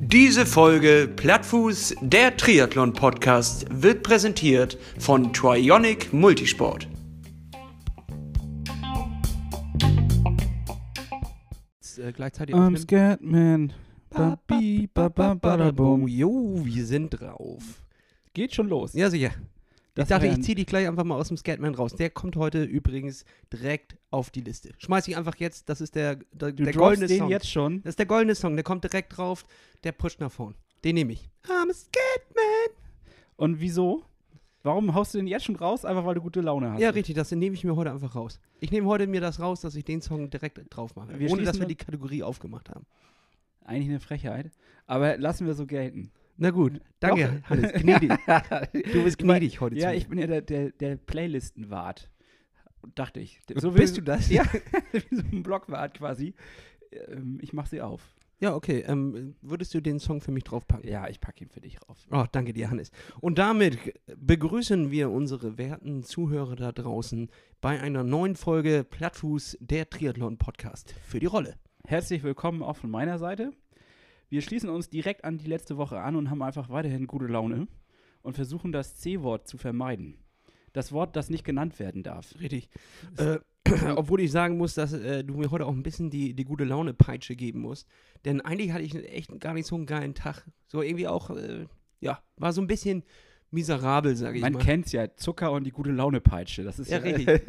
Diese Folge Plattfuß, der Triathlon-Podcast, wird präsentiert von Trionic Multisport. Äh, gleichzeitig I'm scared, man. Ba, bi, ba, ba, ba, da, bum. Jo, wir sind drauf. Geht schon los. Ja, sicher. Das ich dachte, ich ziehe dich gleich einfach mal aus dem Scatman raus. Der kommt heute übrigens direkt auf die Liste. Schmeiß ich einfach jetzt, das ist der, der, Du der goldene den Song. jetzt schon. Das ist der goldene Song, der kommt direkt drauf, der pusht nach vorn. Den nehme ich. I'm a Scatman. Und wieso? Warum haust du den jetzt schon raus? Einfach weil du gute Laune hast. Ja, richtig, das nehme ich mir heute einfach raus. Ich nehme heute mir das raus, dass ich den Song direkt drauf mache. Wir ohne dass wir die Kategorie aufgemacht haben. Eigentlich eine Frechheit. Aber lassen wir so gelten. Na gut, danke, Doch. Hannes. Gnädig. Du bist gnädig heute Ja, ich bin ja der, der, der Playlistenwart. Dachte ich. So Bist du das? Ja, wie so ein Blockwart quasi. Ähm, Ich mach sie auf. Ja, okay. Ähm, würdest du den Song für mich draufpacken? Ja, ich pack ihn für dich rauf. Oh, danke dir, Hannes. Und damit begrüßen wir unsere werten Zuhörer da draußen bei einer neuen Folge Plattfuß, der Triathlon-Podcast für die Rolle. Herzlich willkommen auch von meiner Seite. Wir schließen uns direkt an die letzte Woche an und haben einfach weiterhin gute Laune und versuchen das C-Wort zu vermeiden. Das Wort, das nicht genannt werden darf. Richtig. Äh, obwohl ich sagen muss, dass äh, du mir heute auch ein bisschen die, die gute Laune-Peitsche geben musst. Denn eigentlich hatte ich echt gar nicht so einen geilen Tag. So irgendwie auch, äh, ja, war so ein bisschen miserabel, sage ich Man mal. kennt's ja, Zucker und die gute Laune-Peitsche. Das ist Ja, ja, richtig.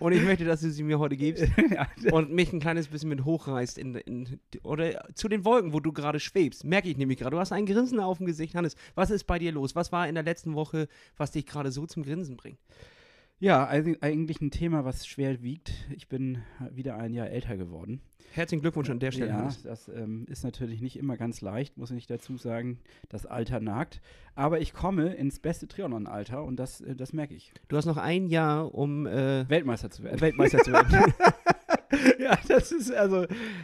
Und ich möchte, dass du sie mir heute gibst. und mich ein kleines bisschen mit hochreißt in, in, oder zu den Wolken, wo du gerade schwebst. Merke ich nämlich gerade. Du hast ein Grinsen auf dem Gesicht, Hannes. Was ist bei dir los? Was war in der letzten Woche, was dich gerade so zum Grinsen bringt? Ja, eigentlich ein Thema, was schwer wiegt. Ich bin wieder ein Jahr älter geworden. Herzlichen Glückwunsch an der Stelle, Ja, das ähm, ist natürlich nicht immer ganz leicht, muss ich dazu sagen. Das Alter nagt. Aber ich komme ins beste Triathlon-Alter und das, äh, das merke ich. Du hast noch ein Jahr, um äh, Weltmeister zu werden. Weltmeister zu werden. ja, das ist also,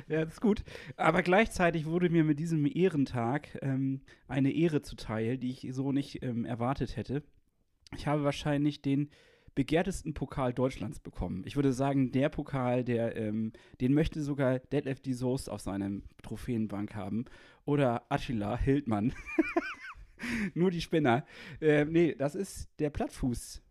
ja, das ist gut. Aber gleichzeitig wurde mir mit diesem Ehrentag ähm, eine Ehre zuteil, die ich so nicht ähm, erwartet hätte. Ich habe wahrscheinlich den begehrtesten Pokal Deutschlands bekommen. Ich würde sagen, der Pokal, der, ähm, den möchte sogar Detlef die Soest auf seinem Trophäenbank haben. Oder Attila Hildmann. Nur die Spinner. Ähm, nee, das ist der Plattfuß.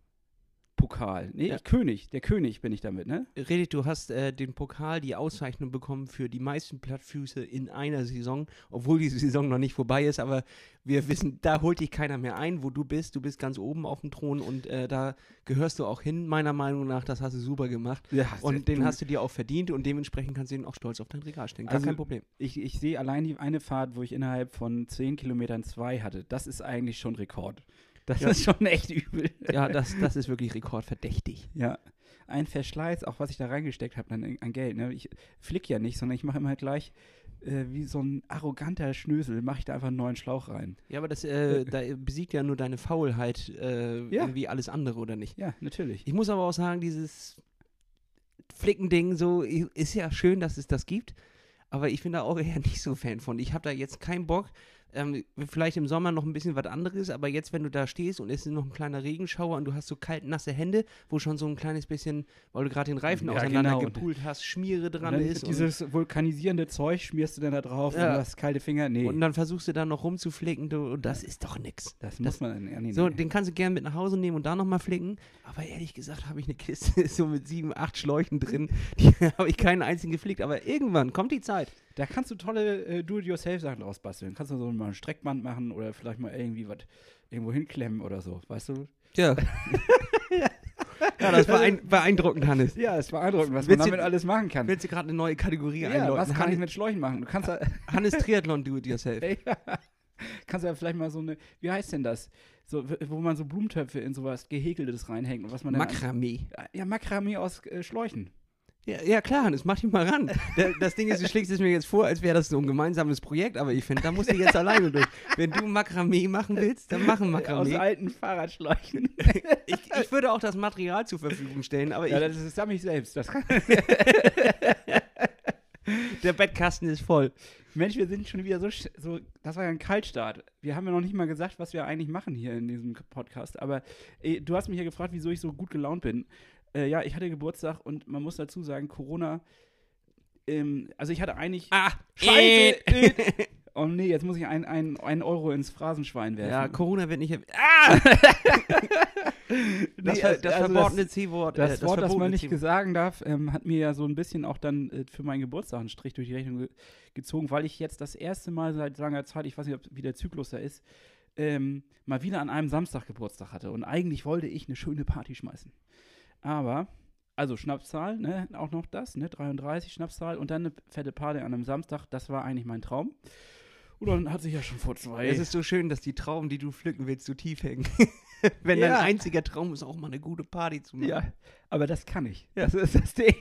Pokal. Nee, Ja. König. Der König bin ich damit, ne? Redet, du hast äh, den Pokal, die Auszeichnung bekommen für die meisten Plattfüße in einer Saison, obwohl diese Saison noch nicht vorbei ist, aber wir wissen, da holt dich keiner mehr ein, wo du bist. Du bist ganz oben auf dem Thron und äh, da gehörst du auch hin, meiner Meinung nach. Das hast du super gemacht. Ja, Und den hast du dir auch verdient und dementsprechend kannst du ihn auch stolz auf dein Regal stellen. Gar Also- kein Problem. Ich, ich sehe allein die eine Fahrt, wo ich innerhalb von 10 Kilometern zwei hatte. Das ist eigentlich schon Rekord. Das Ja. ist schon echt übel. Ja, das, das ist wirklich rekordverdächtig. Ja. Ein Verschleiß, auch was ich da reingesteckt habe an, Geld. Ne? Ich flick ja nicht, sondern ich mache immer gleich äh, wie so ein arroganter Schnösel, mache ich da einfach einen neuen Schlauch rein. Ja, aber das äh, da besiegt ja nur deine Faulheit äh, Ja. irgendwie alles andere, oder nicht? Ja, natürlich. Ich muss aber auch sagen, dieses Flickending so ist ja schön, dass es das gibt, aber ich bin da auch eher nicht so Fan von. Ich habe da jetzt keinen Bock. Ähm, vielleicht im Sommer noch ein bisschen was anderes, aber jetzt, wenn du da stehst und es ist noch ein kleiner Regenschauer und du hast so kalt nasse Hände, wo schon so ein kleines bisschen, weil du gerade den Reifen Ja, auseinander genau. gepult hast, Schmiere dran ist. Und, dieses vulkanisierende Zeug schmierst du dann da drauf Ja. und hast kalte Finger. Nee, und dann versuchst du da noch rumzuflicken, du, und das ist doch nix. das muss man. Ja, nee, So, nee. den kannst du gerne mit nach Hause nehmen und da nochmal flicken. Aber ehrlich gesagt habe ich eine Kiste so mit sieben, acht Schläuchen drin. Die habe ich keinen einzigen geflickt. Aber irgendwann kommt die Zeit. Da kannst du tolle äh, Do-it-yourself-Sachen draus basteln. Kannst du so mal ein Streckband machen oder vielleicht mal irgendwie was irgendwo hinklemmen oder so, weißt du? Ja. ja, das war ein, beeindruckend, Hannes. Ja, es ist beeindruckend, was Willst man du- damit alles machen kann. Willst du gerade eine neue Kategorie Ja, einläuten? was kann ich Hannes, mit Schläuchen machen? Du kannst da, Hannes Triathlon Do It Yourself. ja, kannst ja vielleicht mal so eine, wie heißt denn das? So, wo man so Blumentöpfe in sowas Gehäkeltes reinhängt und was man dann. Makramee. ja, Makramee aus äh, Schläuchen. Ja, ja, klar, Hannes, mach dich mal ran. Das Ding ist, du schlägst es mir jetzt vor, als wäre das so ein gemeinsames Projekt, aber ich finde, da musst du jetzt alleine durch. Wenn du Makramee machen willst, dann machen Aus Makramee. alten Fahrradschläuchen. Ich, ich würde auch das Material zur Verfügung stellen, aber ja, ich, das ist ich selbst. Das der Bettkasten ist voll. Mensch, wir sind schon wieder so, so. Das war ja ein Kaltstart. Wir haben ja noch nicht mal gesagt, was wir eigentlich machen hier in diesem Podcast. Aber eh, du hast mich ja gefragt, wieso ich so gut gelaunt bin. Äh, ja, ich hatte Geburtstag und man muss dazu sagen, Corona ähm, also ich hatte eigentlich. Ah, Scheiße! äh. oh nee, jetzt muss ich ein, ein, Euro ins Phrasenschwein werfen. Ja, Corona wird nicht. Ah! das, Nee, ver- also das das- verbotene C-Wort. Das, äh, Wort, das man nicht gesagt darf, ähm, hat mir ja so ein bisschen auch dann äh, für meinen Geburtstag einen Strich durch die Rechnung ge gezogen, weil ich jetzt das erste Mal seit langer Zeit, ich weiß nicht, ob, wie der Zyklus da ist, ähm, mal wieder an einem Samstag Geburtstag hatte. Und eigentlich wollte ich eine schöne Party schmeißen. Aber, also Schnapszahl, ne, auch noch das, ne, 33 Schnapszahl und dann eine fette Party an einem Samstag, das war eigentlich mein Traum. Und dann hat sich ja schon vor zwei Es ist so schön, dass die Trauben, die du pflücken willst, so tief hängen. Wenn Ja. dein einziger Traum ist, auch mal eine gute Party zu machen. Ja, aber das kann ich. Ja. Das ist das Ding.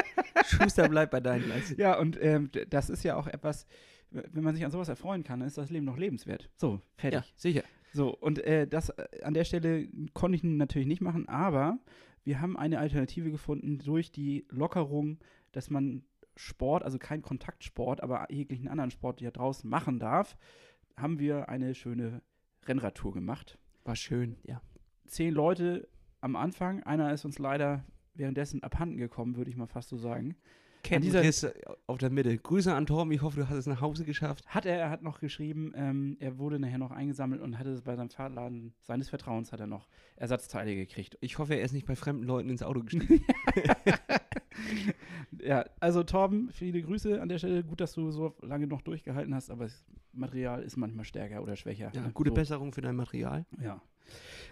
Schuster bleibt bei deinen Leisten. Ja, und ähm, das ist ja auch etwas, wenn man sich an sowas erfreuen kann, dann ist das Leben noch lebenswert. So, fertig. Ja, sicher. So, und äh, das äh, an der Stelle konnte ich natürlich nicht machen, aber wir haben eine Alternative gefunden durch die Lockerung, dass man Sport, also kein Kontaktsport, aber jeglichen anderen Sport ja draußen machen darf, haben wir eine schöne Rennradtour gemacht. War schön, ja. Zehn Leute am Anfang, einer ist uns leider währenddessen abhanden gekommen, würde ich mal fast so sagen. Kenntnis auf der Mitte. Grüße an Torben, ich hoffe, du hast es nach Hause geschafft. Hat er, er hat noch geschrieben, ähm, er wurde nachher noch eingesammelt und hatte es bei seinem Fahrradladen seines Vertrauens hat er noch Ersatzteile gekriegt. Ich hoffe, er ist nicht bei fremden Leuten ins Auto gestiegen. Ja, also Torben, viele Grüße an der Stelle. Gut, dass du so lange noch durchgehalten hast, aber das Material ist manchmal stärker oder schwächer. ja, ne? gute so. Besserung für dein Material. Ja.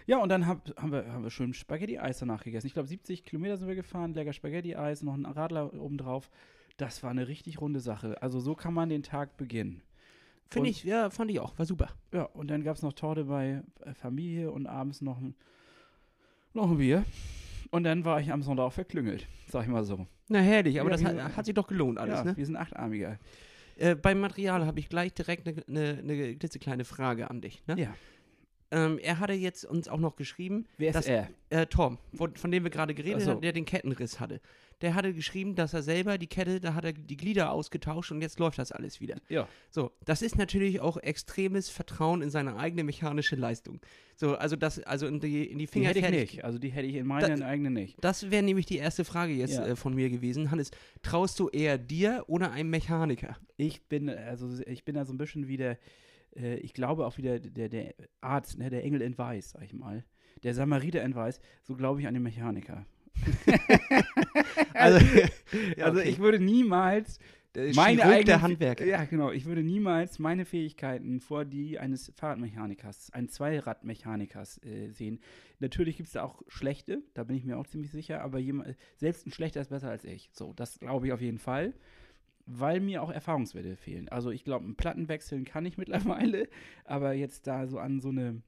Ja, und dann hab, haben, wir, haben wir schön Spaghetti-Eis danach gegessen. Ich glaube, 70 Kilometer sind wir gefahren, lecker Spaghetti-Eis, noch ein Radler obendrauf. Das war eine richtig runde Sache. Also so kann man den Tag beginnen. Finde ich, ja, fand ich auch. War super. Ja, und dann gab es noch Torte bei äh, Familie und abends noch ein, noch ein Bier. Und dann war ich am Sonntag auch verklüngelt, sag ich mal so. Na, herrlich, aber Ja, das hat, hat sich doch gelohnt alles, ja, ne? wir sind achtarmiger. Äh, beim Material habe ich gleich direkt eine ne, ne klitzekleine Frage an dich. Ne? Ja. Ähm, er hatte jetzt uns auch noch geschrieben, Wer ist Das- er? äh, Tom, von, von dem wir gerade geredet so. haben, der den Kettenriss hatte. Der hatte geschrieben, dass er selber die Kette, da hat er die Glieder ausgetauscht und jetzt läuft das alles wieder. Ja. So, das ist natürlich auch extremes Vertrauen in seine eigene mechanische Leistung. So, also das, also in die, in die Die Finger hätte ich nicht. Also die hätte ich in meinen eigenen nicht. Das wäre nämlich die erste Frage jetzt Ja. äh, von mir gewesen. Hannes, traust du eher dir oder einem Mechaniker? Ich bin, also ich bin da so ein bisschen wie der, äh, ich glaube auch wieder der, der Arzt, ne, der Engel in Weiß, sag ich mal. Der Samariter in Weiß, so glaube ich an den Mechaniker. Also, Also ich würde niemals meine Chirurg der Handwerker. Ja, genau. Ich würde niemals meine Fähigkeiten vor die eines Fahrradmechanikers, eines Zweiradmechanikers äh, sehen. Natürlich gibt es da auch schlechte, da bin ich mir auch ziemlich sicher, aber jemand, selbst ein schlechter ist besser als ich. So, das glaube ich auf jeden Fall. Weil mir auch Erfahrungswerte fehlen. Also ich glaube, einen Platten wechseln kann ich mittlerweile, aber jetzt da so an so eine,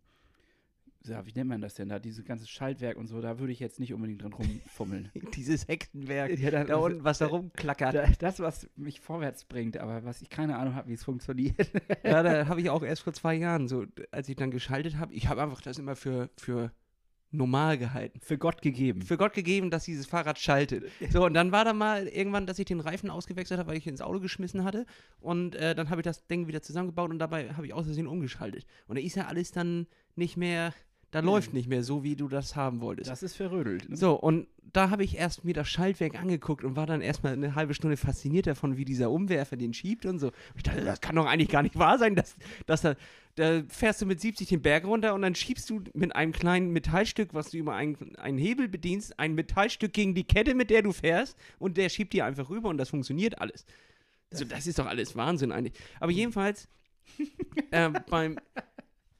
ja, wie nennt man das denn da, dieses ganze Schaltwerk und so, da würde ich jetzt nicht unbedingt dran rumfummeln. Dieses Hexenwerk. Ja, da- da unten, was da rumklackert. Da, das, was mich vorwärts bringt, aber was ich keine Ahnung habe, wie es funktioniert. Ja, da habe ich auch erst vor zwei Jahren, so als ich dann geschaltet habe, ich habe einfach das immer für, für normal gehalten. Für Gott gegeben. Für Gott gegeben, dass dieses Fahrrad schaltet. So, und dann war da mal irgendwann, dass ich den Reifen ausgewechselt habe, weil ich ihn ins Auto geschmissen hatte. Und äh, dann habe ich das Ding wieder zusammengebaut und dabei habe ich aus Versehen umgeschaltet. Und da ist ja alles dann nicht mehr, da läuft nicht mehr so, wie du das haben wolltest. Das ist verrödelt. Ne? So, und da habe ich erst mir das Schaltwerk angeguckt und war dann erstmal eine halbe Stunde fasziniert davon, wie dieser Umwerfer den schiebt und so. Ich dachte, das kann doch eigentlich gar nicht wahr sein, dass, dass da, da fährst du mit 70 den Berg runter und dann schiebst du mit einem kleinen Metallstück, was du über einen, einen Hebel bedienst, ein Metallstück gegen die Kette, mit der du fährst und der schiebt dir einfach rüber und das funktioniert alles. So, das ist doch alles Wahnsinn eigentlich. Aber jedenfalls, äh, beim,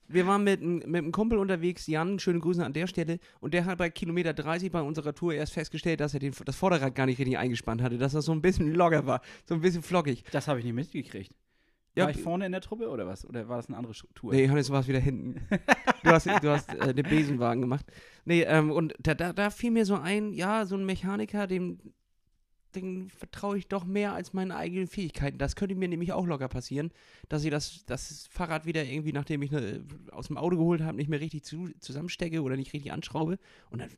wir waren mit, mit einem Kumpel unterwegs, Jan, schöne Grüße an der Stelle, und der hat bei Kilometer 30 bei unserer Tour erst festgestellt, dass er den, das Vorderrad gar nicht richtig eingespannt hatte, dass das so ein bisschen locker war, so ein bisschen flockig. Das habe ich nicht mitgekriegt. Ja, war ich vorne in der Truppe oder was? Oder war das eine andere Tour? Nee, Hannes, du warst wieder hinten. Du hast, du hast äh, den Besenwagen gemacht. Nee, ähm, und da, da, da fiel mir so ein, ja, so ein Mechaniker, dem, dem vertraue ich doch mehr als meinen eigenen Fähigkeiten. Das könnte mir nämlich auch locker passieren, dass ich das, das Fahrrad wieder irgendwie, nachdem ich ne, aus dem Auto geholt habe, nicht mehr richtig zu, zusammenstecke oder nicht richtig anschraube. Und dann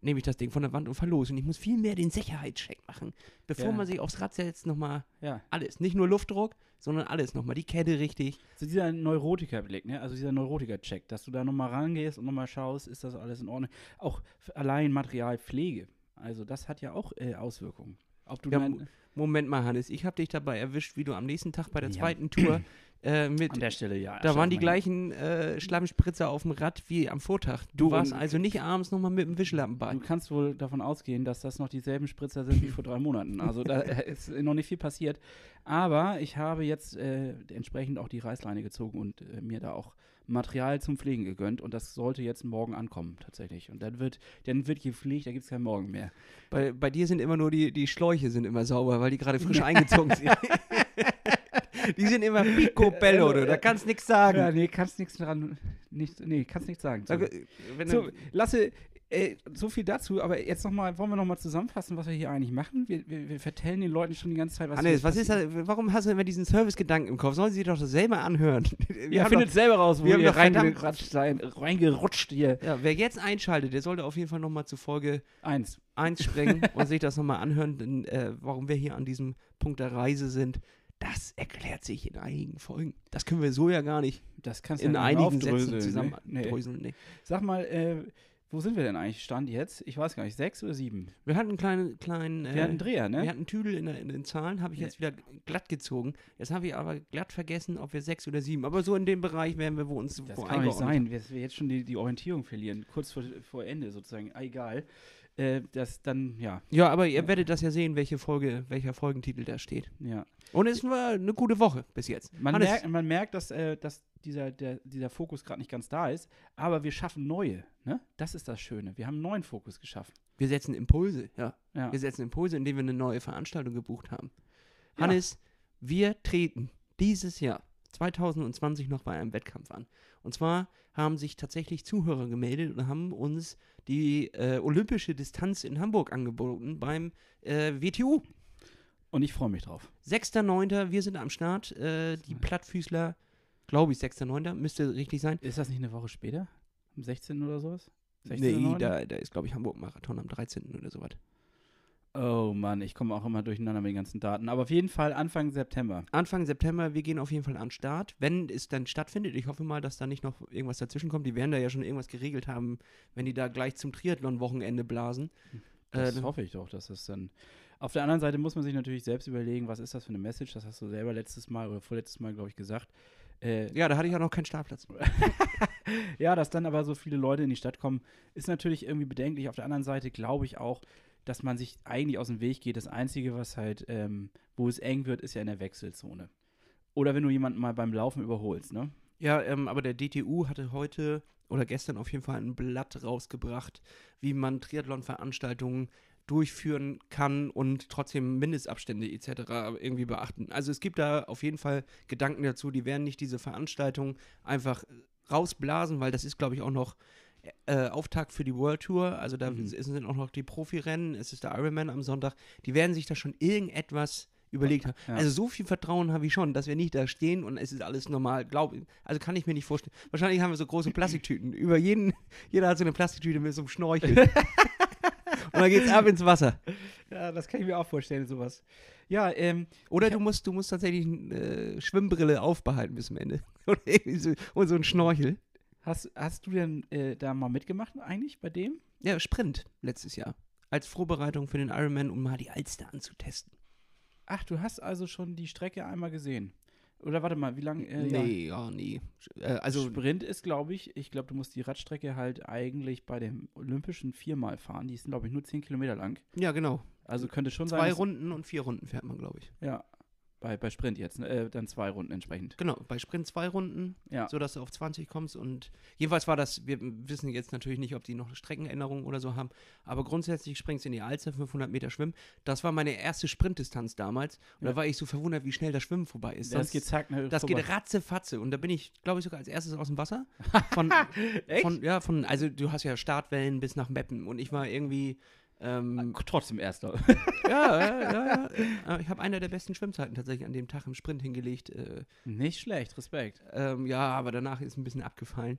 nehme ich das Ding von der Wand und fahr los. Und ich muss viel mehr den Sicherheitscheck machen, bevor Ja. man sich aufs Rad setzt, nochmal Ja. alles. Nicht nur Luftdruck, sondern alles nochmal. Die Kette richtig. So dieser Neurotikerblick, ne? Also dieser Neurotiker-Check, dass du da nochmal rangehst und nochmal schaust, ist das alles in Ordnung. Auch allein Materialpflege. Also das hat ja auch äh, Auswirkungen. Ob du Ja, Moment mal, Hannes, ich habe dich dabei erwischt, wie du am nächsten Tag bei der Ja. zweiten Tour äh, mit. an der Stelle, ja. Da waren die gleichen äh, Schlammspritzer auf dem Rad wie am Vortag. Du Du, warst also nicht abends nochmal mit dem Wischlappen bei. Du kannst wohl davon ausgehen, dass das noch dieselben Spritzer sind wie vor drei Monaten. Also da ist noch nicht viel passiert. Aber ich habe jetzt äh, entsprechend auch die Reißleine gezogen und äh, mir da auch Material zum Pflegen gegönnt. Und das sollte jetzt morgen ankommen, tatsächlich. Und dann wird, dann wird gepflegt, da gibt es keinen Morgen mehr. Bei, bei dir sind immer nur die, die Schläuche sind immer sauber, weil die gerade frisch eingezogen sind. die sind immer picobello, du, da kannst nichts sagen. Ja, nee, kannst nichts dran, nicht, nee, kannst nichts sagen. So, du- Lasse, äh, so viel dazu, aber jetzt noch mal, wollen wir nochmal zusammenfassen, was wir hier eigentlich machen? Wir, wir, wir vertellen den Leuten schon die ganze Zeit, was Hannes, was ist das, warum hast du immer diesen Servicegedanken im Kopf? Sollen sie doch das selber anhören? Wir Ja, findet selber raus, wo wir ihr doch reingerutscht seid, reingerutscht hier. doch, ja, wer jetzt einschaltet, der sollte auf jeden Fall nochmal zu Folge Eins. 1 springen und sich das nochmal anhören, denn, äh, warum wir hier an diesem Punkt der Reise sind. Das erklärt sich in einigen Folgen. Das können wir so ja gar nicht Das kannst du in ja einigen Sätzen aufdröseln, zusammen ne? Nee. dröseln, nee. Sag mal, äh, wo sind wir denn eigentlich? Stand jetzt? Ich weiß gar nicht, sechs oder sieben? Wir hatten einen kleinen, kleinen äh, Wir hatten einen Dreher, ne? Wir hatten Tüdel in, der- in den Zahlen, habe ich Ja. jetzt wieder glatt gezogen. Jetzt habe ich aber glatt vergessen, ob wir sechs oder sieben. Aber so in dem Bereich wären wir, wo uns Das wo kann nicht sein, dass wir jetzt schon die, die Orientierung verlieren, kurz vor, vor Ende sozusagen. Ah, egal. Äh, das dann, ja, Ja, aber ihr werdet das ja sehen, welche Folge, welcher Folgentitel da steht. ja. Und es war eine gute Woche bis jetzt. Man, Hannes, merkt, man merkt, dass, äh, dass dieser, der, dieser Fokus gerade nicht ganz da ist, aber wir schaffen neue. Ne? Das ist das Schöne. Wir haben einen neuen Fokus geschaffen. wir setzen Impulse, ja. Ja. Wir setzen Impulse, indem wir eine neue Veranstaltung gebucht haben. Ja. Hannes, wir treten dieses Jahr 2020 noch bei einem Wettkampf an. Und zwar haben sich tatsächlich Zuhörer gemeldet und haben uns die äh, olympische Distanz in Hamburg angeboten beim äh, WTU. Und ich freue mich drauf. 6.9., wir sind am Start. Äh, die Plattfüßler, glaube ich, 6.9., müsste richtig sein. Ist das nicht eine Woche später? Am 16. oder sowas? Nee, 16.9.? da, da ist, glaube ich, Hamburg-Marathon am 13. oder sowas. Oh Mann, ich komme auch immer durcheinander mit den ganzen Daten. Aber auf jeden Fall Anfang September. Anfang September, wir gehen auf jeden Fall an den Start, wenn es dann stattfindet. Ich hoffe mal, dass da nicht noch irgendwas dazwischen kommt. Die werden da ja schon irgendwas geregelt haben, wenn die da gleich zum Triathlon-Wochenende blasen. Das Äh, hoffe ich doch, dass das dann. Auf der anderen Seite muss man sich natürlich selbst überlegen, was ist das für eine Message? Das hast du selber letztes Mal oder vorletztes Mal, glaube ich, gesagt. Äh, ja, da hatte ich auch noch keinen Startplatz. ja, dass dann aber so viele Leute in die Stadt kommen, ist natürlich irgendwie bedenklich. Auf der anderen Seite glaube ich auch, dass man sich eigentlich aus dem Weg geht. Das Einzige, was halt, ähm, wo es eng wird, ist ja in der Wechselzone. Oder wenn du jemanden mal beim Laufen überholst, ne? Ja, ähm, aber der DTU hatte heute oder gestern auf jeden Fall ein Blatt rausgebracht, wie man Triathlon-Veranstaltungen durchführen kann und trotzdem Mindestabstände etc. irgendwie beachten. Also es gibt da auf jeden Fall Gedanken dazu, die werden nicht diese Veranstaltung einfach rausblasen, weil das ist, glaube ich, auch noch äh, Auftakt für die World Tour. Also da Mhm. sind auch noch die Profirennen, es ist der Ironman am Sonntag. Die werden sich da schon irgendetwas überlegt haben. Ja. Also so viel Vertrauen habe ich schon, dass wir nicht da stehen und es ist alles normal. Glaub, also kann ich mir nicht vorstellen. Wahrscheinlich haben wir so große Plastiktüten. Über jeden, jeder hat so eine Plastiktüte mit so einem Schnorchel. und dann geht's ab ins Wasser. Ja, das kann ich mir auch vorstellen, sowas. Ja, ähm, Oder du musst, du musst tatsächlich eine äh, Schwimmbrille aufbehalten bis zum Ende. Oder irgendwie so, und so ein Schnorchel. Hast, hast du denn äh, da mal mitgemacht eigentlich bei dem? Ja, Sprint letztes Jahr. Als Vorbereitung für den Ironman, um mal die Alster anzutesten. Ach, du hast also schon die Strecke einmal gesehen. Oder warte mal, wie lange? Äh, nee, ja, nee. Äh, also, Sprint ist, glaube ich, ich glaube, du musst die Radstrecke halt eigentlich bei dem Olympischen viermal fahren. Die ist, glaube ich, nur 10 Kilometer lang. ja, genau. Also könnte schon Zwei sein. dass- Runden und vier Runden fährt man, glaube ich. Ja, bei, bei Sprint jetzt. Ne? Äh, dann zwei Runden entsprechend. Genau, bei Sprint zwei Runden, Ja. sodass du auf 20 kommst. Und jedenfalls war das, wir wissen jetzt natürlich nicht, ob die noch Streckenänderungen oder so haben, aber grundsätzlich springst du in die Alster, 500 Meter Schwimmen. Das war meine erste Sprintdistanz damals. Und Ja. da war ich so verwundert, wie schnell das Schwimmen vorbei ist. Das geht zack, ne, das vorbei. geht ratzefatze. Und da bin ich, glaube ich, sogar als erstes aus dem Wasser. Von, Echt? von, ja, von, also du hast ja Startwellen bis nach Meppen. Und ich war irgendwie, ähm, Trotzdem erster. ja, ja, ja, ja. Äh, Ich habe einer der besten Schwimmzeiten tatsächlich an dem Tag im Sprint hingelegt. Äh, Nicht schlecht, Respekt. ähm, ja, aber danach ist ein bisschen abgefallen.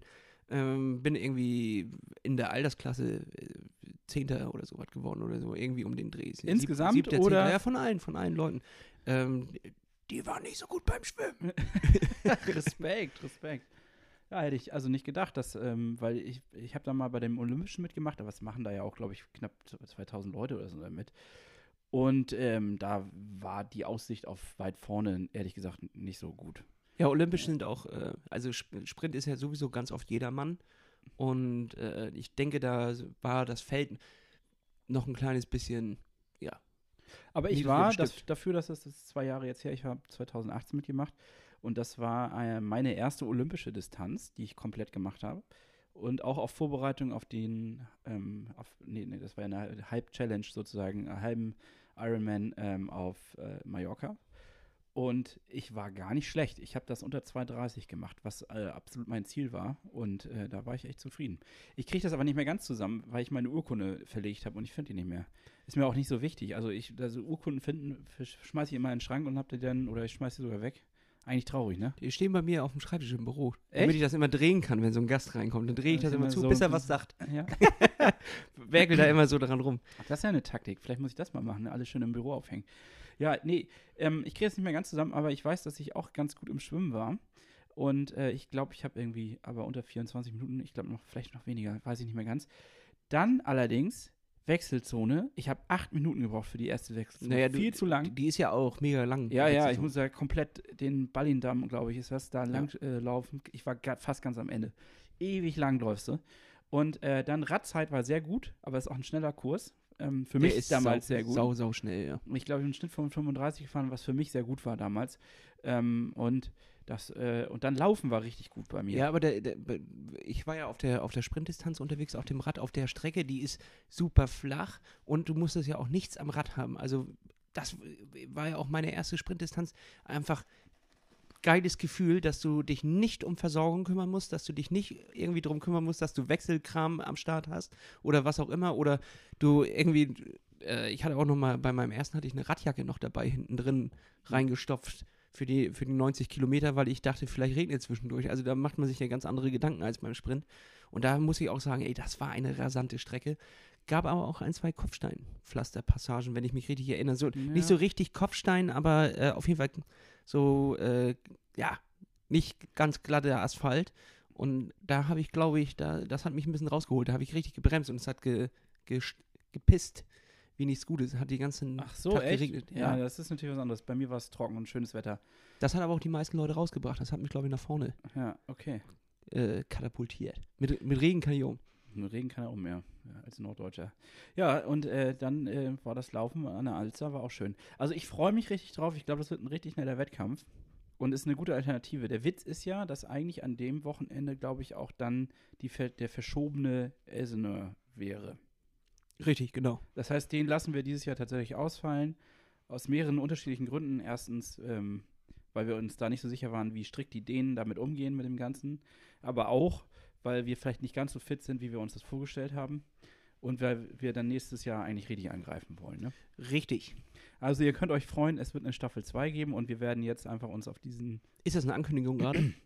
Ähm, bin irgendwie in der Altersklasse äh, Zehnter oder sowas geworden oder so, irgendwie um den Dreh. Sieb- Insgesamt siebter, oder- Zehnter. Ja, von allen, von allen Leuten. Ähm, die waren nicht so gut beim Schwimmen. Respekt, Respekt. Ja, hätte ich also nicht gedacht, dass, ähm, weil ich, ich habe da mal bei dem Olympischen mitgemacht, aber es machen da ja auch, glaube ich, knapp 2000 Leute oder so mit. Und ähm, da war die Aussicht auf weit vorne, ehrlich gesagt, nicht so gut. Ja, olympisch sind auch, äh, also Sp- Sprint ist ja sowieso ganz oft jedermann. Und äh, ich denke, da war das Feld noch ein kleines bisschen, ja. Aber ich war das, dafür, dass das, das zwei Jahre jetzt her, ich habe 2018 mitgemacht und das war äh, meine erste olympische Distanz, die ich komplett gemacht habe. Und auch auf Vorbereitung auf den, ähm, auf, nee, nee, das war ja eine Halb-Challenge sozusagen, einen halben Ironman ähm, auf äh, Mallorca. Und ich war gar nicht schlecht. Ich habe das unter 2,30 gemacht, was äh, absolut mein Ziel war. Und äh, da war ich echt zufrieden. Ich kriege das aber nicht mehr ganz zusammen, weil ich meine Urkunde verlegt habe und ich finde die nicht mehr. Ist mir auch nicht so wichtig. Also ich, also Urkunden finden, schmeiße ich immer in den Schrank und hab die dann, oder ich schmeiße die sogar weg. Eigentlich traurig, ne? Die stehen bei mir auf dem Schreibtisch im Büro. Echt? Damit ich das immer drehen kann, wenn so ein Gast reinkommt. Dann drehe ich Das das immer zu, so- bis er was sagt. Ja. Werkel da immer so dran rum. Das ist ja eine Taktik. Vielleicht muss ich das mal machen, ne? alles schön im Büro aufhängen. Ja, nee, ähm, ich kriege es nicht mehr ganz zusammen, aber ich weiß, dass ich auch ganz gut im Schwimmen war. Und äh, ich glaube, ich habe irgendwie, aber unter 24 Minuten, ich glaube noch, vielleicht noch weniger, weiß ich nicht mehr ganz. Dann allerdings Wechselzone. Ich habe acht Minuten gebraucht für die erste Wechselzone. Naja, du- Viel zu lang. Die, ist ja auch mega lang. Ja, ja, ich muss ja komplett den Ballindamm, glaube ich, ist das, da lang äh, laufen. Ich war fast ganz am Ende. Ewig lang läufst du. Und äh, dann Radzeit war sehr gut, aber ist auch ein schneller Kurs. Ähm, für Der mich ist damals sau, sehr gut. Sau, sau schnell, ja. Ich glaube, ich habe einen Schnitt von 35 gefahren, was für mich sehr gut war damals. Ähm, und das, äh, und dann Laufen war richtig gut bei mir. Ja, aber der, der, ich war ja auf der, auf der Sprintdistanz unterwegs, auf dem Rad, auf der Strecke, die ist super flach und du musstest ja auch nichts am Rad haben. Also das war ja auch meine erste Sprintdistanz. Einfach geiles Gefühl, dass du dich nicht um Versorgung kümmern musst, dass du dich nicht irgendwie drum kümmern musst, dass du Wechselkram am Start hast oder was auch immer. Oder du irgendwie, äh, ich hatte auch noch mal, bei meinem ersten hatte ich eine Radjacke noch dabei, hinten drin reingestopft für die, für die 90 Kilometer, weil ich dachte, vielleicht regnet zwischendurch. Also da macht man sich ja ganz andere Gedanken als beim Sprint. Und da muss ich auch sagen, ey, das war eine rasante Strecke. Gab aber auch ein, zwei Kopfsteinpflasterpassagen, wenn ich mich richtig erinnere. So, Ja. Nicht so richtig Kopfstein, aber äh, auf jeden Fall so, äh, ja, nicht ganz glatter Asphalt. Und da habe ich, glaube ich, da, das hat mich ein bisschen rausgeholt. Da habe ich richtig gebremst und es hat ge, ges- gepisst, wie nichts Gutes. Hat die ganzen Ach so, Tag echt? geregnet. Ja. Ja. das ist natürlich was anderes. Bei mir war es trocken und schönes Wetter. Das hat aber auch die meisten Leute rausgebracht. Das hat mich, glaube ich, nach vorne Ja, okay. äh, katapultiert. Mit, mit Regen kann ich um. Nur Regen kann er um mehr ja, als Norddeutscher. Ja, und äh, dann äh, war das Laufen an der Alster, war auch schön. Also ich freue mich richtig drauf. Ich glaube, das wird ein richtig netter Wettkampf. Und ist eine gute Alternative. Der Witz ist ja, dass eigentlich an dem Wochenende, glaube ich, auch dann die, der verschobene Elseneur wäre. Richtig, genau. Das heißt, den lassen wir dieses Jahr tatsächlich ausfallen. Aus mehreren unterschiedlichen Gründen. Erstens, ähm, weil wir uns da nicht so sicher waren, wie strikt die Dänen damit umgehen mit dem Ganzen. Aber auch, weil wir vielleicht nicht ganz so fit sind, wie wir uns das vorgestellt haben. Und weil wir dann nächstes Jahr eigentlich richtig angreifen wollen. Ne? Richtig. Also ihr könnt euch freuen, es wird eine Staffel 2 geben und wir werden jetzt einfach uns auf diesen. Ist das eine Ankündigung gerade?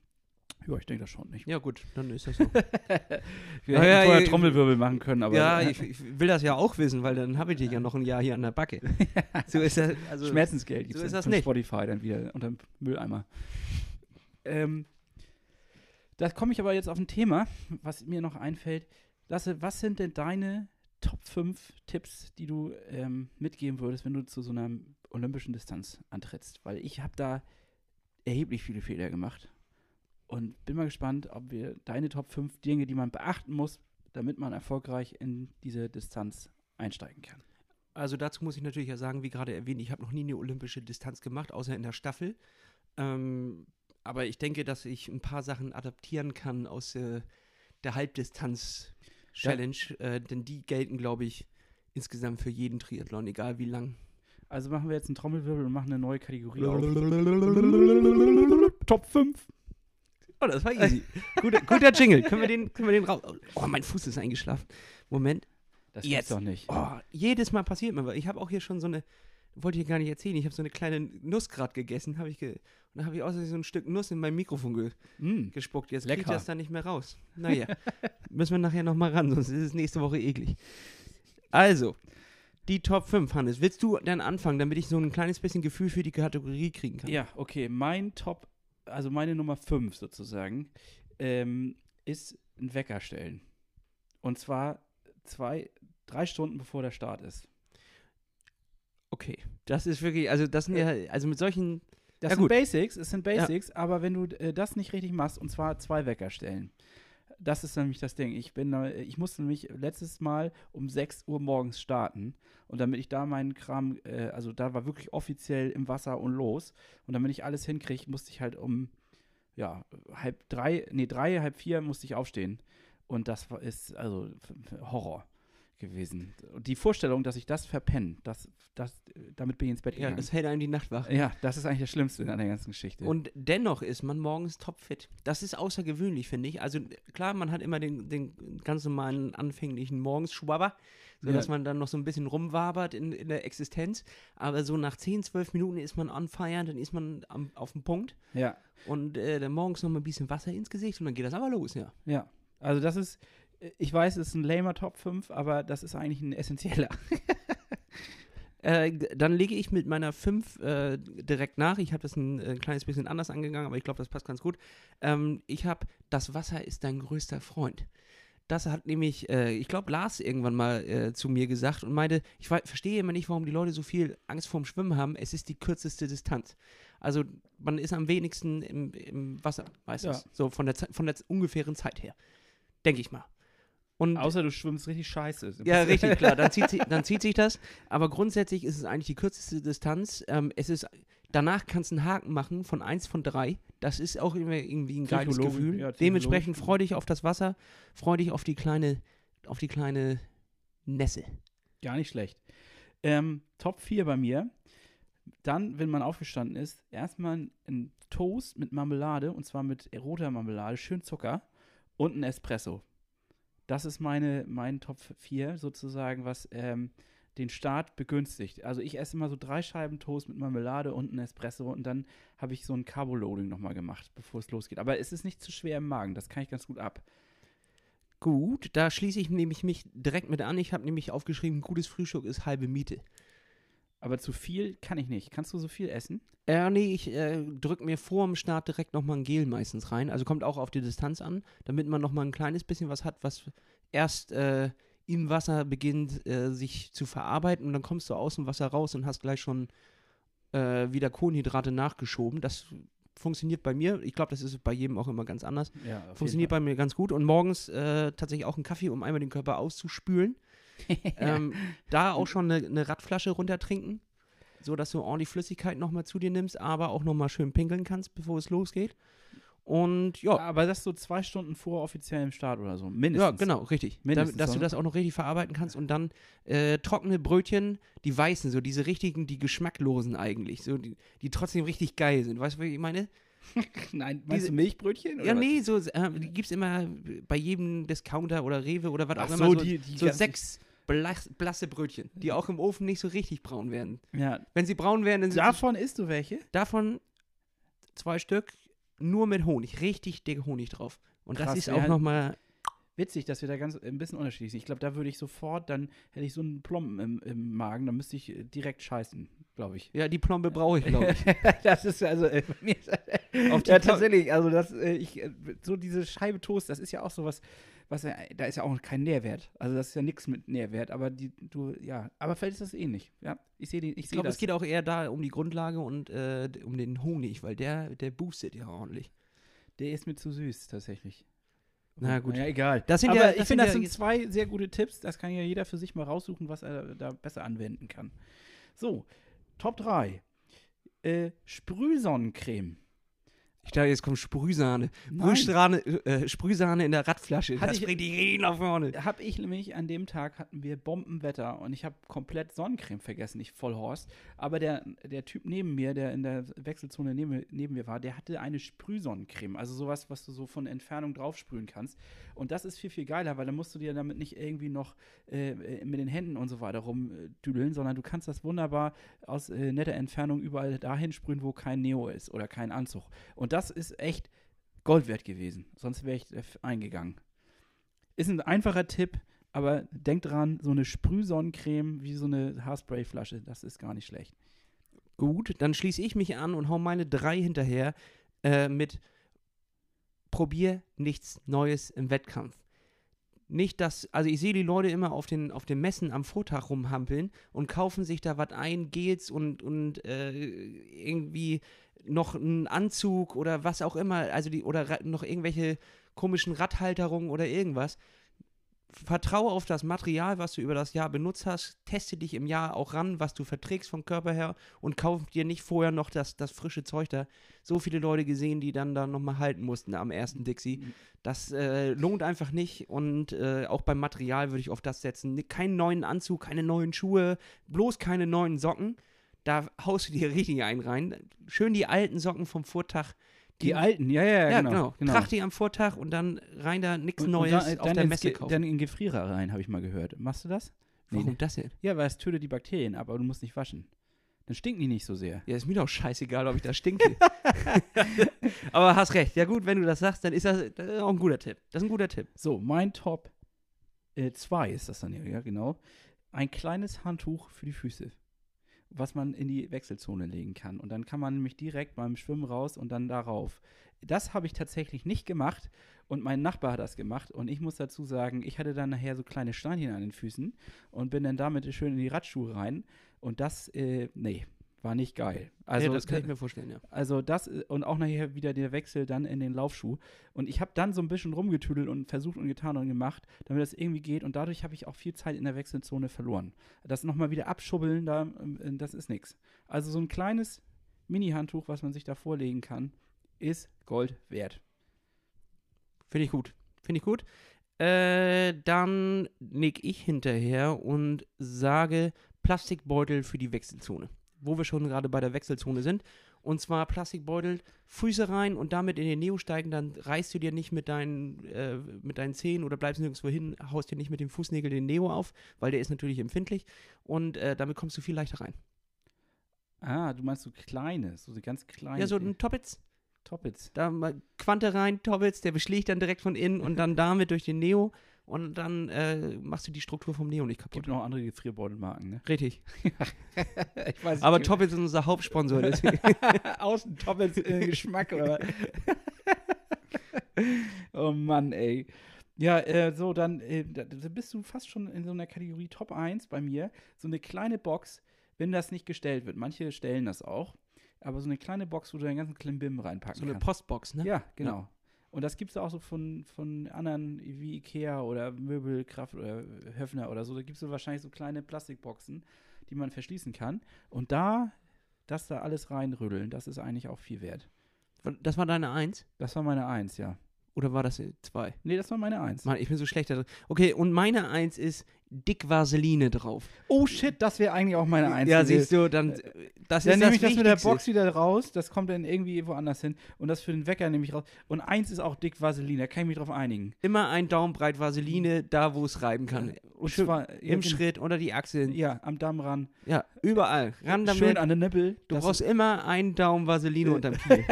Ja, ich denke das schon nicht. ja, gut, dann ist das so. Wir Ja, hätten ja, vorher Trommelwirbel machen können, aber ja, ich, ich will das ja auch wissen, weil dann habe ich dich ja noch ein Jahr hier an der Backe. so ist das. Also, Schmerzensgeld gibt's so ist das nicht. Spotify dann wieder unter dem Mülleimer. Ähm, da komme ich aber jetzt auf ein Thema, was mir noch einfällt. Lasse, was sind denn deine Top 5 Tipps, die du ähm, mitgeben würdest, wenn du zu so einer olympischen Distanz antrittst? Weil ich habe da erheblich viele Fehler gemacht. Und bin mal gespannt, ob wir deine Top 5 Dinge, die man beachten muss, damit man erfolgreich in diese Distanz einsteigen kann. Also dazu muss ich natürlich ja sagen, wie gerade erwähnt, ich habe noch nie eine olympische Distanz gemacht, außer in der Staffel. Ähm, aber ich denke, dass ich ein paar Sachen adaptieren kann aus äh, der Halbdistanz-Challenge, äh, denn die gelten, glaube ich, insgesamt für jeden Triathlon, egal wie lang. Also machen wir jetzt einen Trommelwirbel und machen eine neue Kategorie auf. Top 5. Oh, das war easy. guter, guter Jingle. Können wir den, können wir den raus. Oh, mein Fuß ist eingeschlafen. Moment. Das Jetzt. doch nicht. Oh, jedes Mal passiert mir was. Ich habe auch hier schon so eine, wollte ich gar nicht erzählen, ich habe so eine kleine Nuss gerade gegessen, habe ich ge und dann habe ich außerdem so ein Stück Nuss in mein Mikrofon ge Mm. gespuckt. Jetzt kriegt Lecker. das da nicht mehr raus. Naja, müssen wir nachher nochmal ran, sonst ist es nächste Woche eklig. Also, die Top 5, Hannes. Willst du dann anfangen, damit ich so ein kleines bisschen Gefühl für die Kategorie kriegen kann? Ja, okay. Mein Top, also meine Nummer 5 sozusagen, ähm, ist ein Wecker stellen. Und zwar zwei, drei Stunden bevor der Start ist. Okay. Das ist wirklich, also das sind ja, also mit solchen, Das Ja, sind gut. Basics, es sind Basics, aber wenn du äh, das nicht richtig machst, und zwar zwei Wecker stellen. Das ist nämlich das Ding. Ich bin, ich musste nämlich letztes Mal um 6 Uhr morgens starten. Und damit ich da meinen Kram, äh, also da war wirklich offiziell im Wasser und los. Und damit ich alles hinkriege, musste ich halt um, ja, halb drei, nee, drei, halb vier musste ich aufstehen. Und das ist, also Horror gewesen. Und die Vorstellung, dass ich das verpenne, das, das, damit bin ich ins Bett ja, gegangen. das hält einem die Nacht wach. Ja, das ist eigentlich das Schlimmste an der ganzen Geschichte. Und dennoch ist man morgens topfit. Das ist außergewöhnlich, finde ich. Also klar, man hat immer den, den ganz normalen anfänglichen Morgensschwabber, sodass Ja. man dann noch so ein bisschen rumwabert in, in der Existenz. Aber so nach 10, 12 Minuten ist man on fire, dann ist man am, auf dem Punkt. ja, Und äh, dann morgens noch mal ein bisschen Wasser ins Gesicht und dann geht das aber los, ja. ja. Also das ist, ich weiß, es ist ein lamer Top 5, aber das ist eigentlich ein essentieller. Äh, dann lege ich mit meiner 5 äh, direkt nach. Ich habe das ein, äh, kleines bisschen anders angegangen, aber ich glaube, das passt ganz gut. Ähm, ich habe, das Wasser ist dein größter Freund. Das hat nämlich, äh, ich glaube, Lars irgendwann mal äh, zu mir gesagt und meinte, ich verstehe immer nicht, warum die Leute so viel Angst vorm Schwimmen haben. Es ist die kürzeste Distanz. Also man ist am wenigsten im, im Wasser, meistens. Ja. So von der, von der ungefähren Zeit her. Denke ich mal. Und Außer du schwimmst richtig scheiße. ja, richtig, klar. Dann zieht, sich, dann zieht sich das. Aber grundsätzlich ist es eigentlich die kürzeste Distanz. Ähm, es ist, danach kannst du einen Haken machen von eins von drei. Das ist auch immer irgendwie ein geiles Gefühl. ja, Dementsprechend freu dich auf das Wasser, freu dich auf die kleine, auf die kleine Nässe. Gar nicht schlecht. Ähm, Top 4 bei mir. Dann, wenn man aufgestanden ist, erstmal ein Toast mit Marmelade und zwar mit roter Marmelade, schön Zucker und ein Espresso. Das ist meine, mein Top 4 sozusagen, was ähm, den Start begünstigt. Also ich esse immer so drei Scheiben Toast mit Marmelade und ein Espresso und dann habe ich so ein Carboloading nochmal gemacht, bevor es losgeht. Aber es ist nicht zu schwer im Magen, das kann ich ganz gut ab. Gut, da schließe ich nämlich mich direkt mit an. Ich habe nämlich aufgeschrieben, gutes Frühstück ist halbe Miete. Aber zu viel kann ich nicht. Kannst du so viel essen? Äh, nee, ich äh, drücke mir vor dem Start direkt nochmal ein Gel meistens rein. Also kommt auch auf die Distanz an, damit man nochmal ein kleines bisschen was hat, was erst äh, im Wasser beginnt, äh, sich zu verarbeiten. Und dann kommst du aus dem Wasser raus und hast gleich schon äh, wieder Kohlenhydrate nachgeschoben. Das funktioniert bei mir. Ich glaube, das ist bei jedem auch immer ganz anders. Ja, Funktioniert bei mir ganz gut. Und morgens äh, tatsächlich auch einen Kaffee, um einmal den Körper auszuspülen. ähm, da auch schon eine, eine Radflasche runtertrinken, so dass du ordentlich Flüssigkeit nochmal zu dir nimmst, aber auch nochmal schön pinkeln kannst, bevor es losgeht. Und ja, Aber das so zwei Stunden vor offiziellem Start oder so. Mindestens. ja, genau, richtig. Mindestens, Da, dass du oder? das auch noch richtig verarbeiten kannst und dann äh, trockene Brötchen, die weißen, so diese richtigen, die geschmacklosen eigentlich, so die, die trotzdem richtig geil sind. Weißt du, was ich meine? Nein, Diese- du Milchbrötchen? ja, nee, so äh, die gibt es immer bei jedem Discounter oder Rewe oder was Ach auch so, immer. So, die- die so sechs blasse Brötchen, die auch im Ofen nicht so richtig braun werden. Ja. Wenn sie braun werden, dann sind sie Davon isst du welche? Davon zwei Stück nur mit Honig, richtig dick Honig drauf. Und Krass, das ist auch nochmal, Witzig, dass wir da ganz ein bisschen unterschiedlich sind. Ich glaube, da würde ich sofort, dann hätte ich so einen Plomben im, im Magen, dann müsste ich äh, direkt scheißen, glaube ich. ja, die Plombe brauche ich, glaube ich. das ist also äh, bei mir ja, tatsächlich, also das, äh, ich, äh, so diese Scheibe Toast, das ist ja auch sowas, was, ja- da ist ja auch kein Nährwert. Also das ist ja nichts mit Nährwert, aber die, du, ja, aber vielleicht ist das ähnlich, ja. Ich sehe den, ich Ich glaube, es geht auch eher da um die Grundlage und äh, um den Honig, weil der, der boostet ja ordentlich. Der ist mir zu süß, tatsächlich. Na gut. Ja, egal. Das sind Aber ja- ich finde, das sind zwei sehr gute Tipps. Das kann ja jeder für sich mal raussuchen, was er da besser anwenden kann. So, Top 3. Äh, Sprühsonnencreme. Ich dachte, jetzt kommt Sprühsahne. Sprühsahne, äh, Sprühsahne in der Radflasche. Hatte das ich- bringt die richtig nach vorne. Habe ich nämlich an dem Tag hatten wir Bombenwetter und ich habe komplett Sonnencreme vergessen, ich Vollhorst. Aber der, der Typ neben mir, der in der Wechselzone neben, neben mir war, der hatte eine Sprühsonnencreme. Also sowas, was du so von Entfernung draufsprühen kannst. Und das ist viel, viel geiler, weil dann musst du dir damit nicht irgendwie noch äh, äh, mit den Händen und so weiter rumdüdeln, sondern du kannst das wunderbar aus äh, netter Entfernung überall dahin sprühen, wo kein Neo ist oder kein Anzug. Und das ist echt Gold wert gewesen. Sonst wäre ich äh, eingegangen. Ist ein einfacher Tipp, aber denkt dran, so eine Sprühsonnencreme wie so eine Haarsprayflasche, das ist gar nicht schlecht. Gut, dann schließe ich mich an und hau meine drei hinterher äh, mit Probier nichts Neues im Wettkampf. nicht, dass, also ich sehe die Leute immer auf den, auf den Messen am Vortag rumhampeln und kaufen sich da was ein, Gels und, und äh, irgendwie noch einen Anzug oder was auch immer, also die, oder noch irgendwelche komischen Radhalterungen oder irgendwas. Vertraue auf das Material, was du über das Jahr benutzt hast, teste dich im Jahr auch ran, was du verträgst vom Körper her und kauf dir nicht vorher noch das, das frische Zeug da. So viele Leute gesehen, die dann da nochmal halten mussten am ersten Dixie. Das äh, lohnt einfach nicht und äh, auch beim Material würde ich auf das setzen. Keinen neuen Anzug, keine neuen Schuhe, bloß keine neuen Socken. Da haust du dir richtig einen rein. Schön die alten Socken vom Vortag. Die alten, ja, ja, ja, genau. genau. Tracht die am Vortag und dann rein da nichts Neues dann, auf dann der ins Messe kaufen. Dann in Gefrierer rein, habe ich mal gehört. Machst du das? Nee, Warum das denn? Ja, weil es tötet die Bakterien ab, aber du musst nicht waschen. Dann stinken die nicht so sehr. Ja, ist mir doch scheißegal, ob ich da stinke. Aber hast recht. Ja gut, wenn du das sagst, dann ist das, das ist auch ein guter Tipp. Das ist ein guter Tipp. So, mein Top 2 ist das dann hier, ja, genau. Ein kleines Handtuch für die Füße, was man in die Wechselzone legen kann. Und dann kann man nämlich direkt beim Schwimmen raus und dann darauf. Das habe ich tatsächlich nicht gemacht und mein Nachbar hat das gemacht. Und ich muss dazu sagen, ich hatte dann nachher so kleine Steinchen an den Füßen und bin dann damit schön in die Radschuhe rein. Und das, äh, nee, war nicht geil. Also, ja, das kann ich mir vorstellen, ja. also das äh, und auch nachher wieder der Wechsel dann in den Laufschuh. Und ich habe dann so ein bisschen rumgetüdelt und versucht und getan und gemacht, damit das irgendwie geht. Und dadurch habe ich auch viel Zeit in der Wechselzone verloren. Das nochmal wieder abschubbeln, da, ähm, das ist nichts. Also so ein kleines Mini-Handtuch, was man sich da vorlegen kann, ist Gold wert. Finde ich gut. Finde ich gut. Äh, dann nick ich hinterher und sage Plastikbeutel für die Wechselzone. Wo wir schon gerade bei der Wechselzone sind. Und zwar Plastikbeutel, Füße rein und damit in den Neo steigen, dann reißt du dir nicht mit deinen, äh, mit deinen Zehen oder bleibst nirgendwo hin, haust dir nicht mit dem Fußnägel den Neo auf, weil der ist natürlich empfindlich und äh, damit kommst du viel leichter rein. Ah, du meinst so kleine, so ganz kleine. Ja, so ein Toppitz, Toppits. da mal Quante rein, Toppitz, der beschlägt dann direkt von innen und dann damit durch den Neo und dann äh, machst du die Struktur vom Neo nicht kaputt. Gibt noch andere Gefrierbeutelmarken, ne? Richtig. ich weiß Aber Toppitz ist unser Hauptsponsor. Außen Toppets äh, Geschmack, oder? oh Mann, ey. Ja, äh, so, dann äh, da, bist du fast schon in so einer Kategorie Top 1 bei mir. So eine kleine Box, wenn das nicht gestellt wird. Manche stellen das auch. Aber so eine kleine Box, wo du deinen ganzen Klimbim reinpacken so eine kannst. Postbox, ne? Ja, genau. Und das gibt es auch so von, von anderen wie Ikea oder Möbelkraft oder Höfner oder so. Da gibt es so wahrscheinlich so kleine Plastikboxen, die man verschließen kann. Und da, das da alles reinrütteln, das ist eigentlich auch viel wert. Das war deine Eins? Das war meine Eins, ja. Oder war das zwei? Nee, das war meine Eins. Mann, ich bin so schlecht da drin. Okay, und meine Eins ist dick Vaseline drauf. Oh shit, das wäre eigentlich auch meine Eins. ja, siehst du, dann. äh, Das Dann ist nehme das ich das mit der. Box wieder raus, das kommt dann irgendwie woanders hin. Und das für den Wecker nehme ich raus. Und eins ist auch dick Vaseline, da kann ich mich drauf einigen. Immer ein Daumenbreit Vaseline, da wo es reiben kann. Und Schön zwar Im ja, Schritt, unter die Achseln. Ja, Ja, am Damm ran. überall. Ran damit. Schön an den Nippel. du Das- brauchst immer einen Daumen Vaseline unterm Kiel.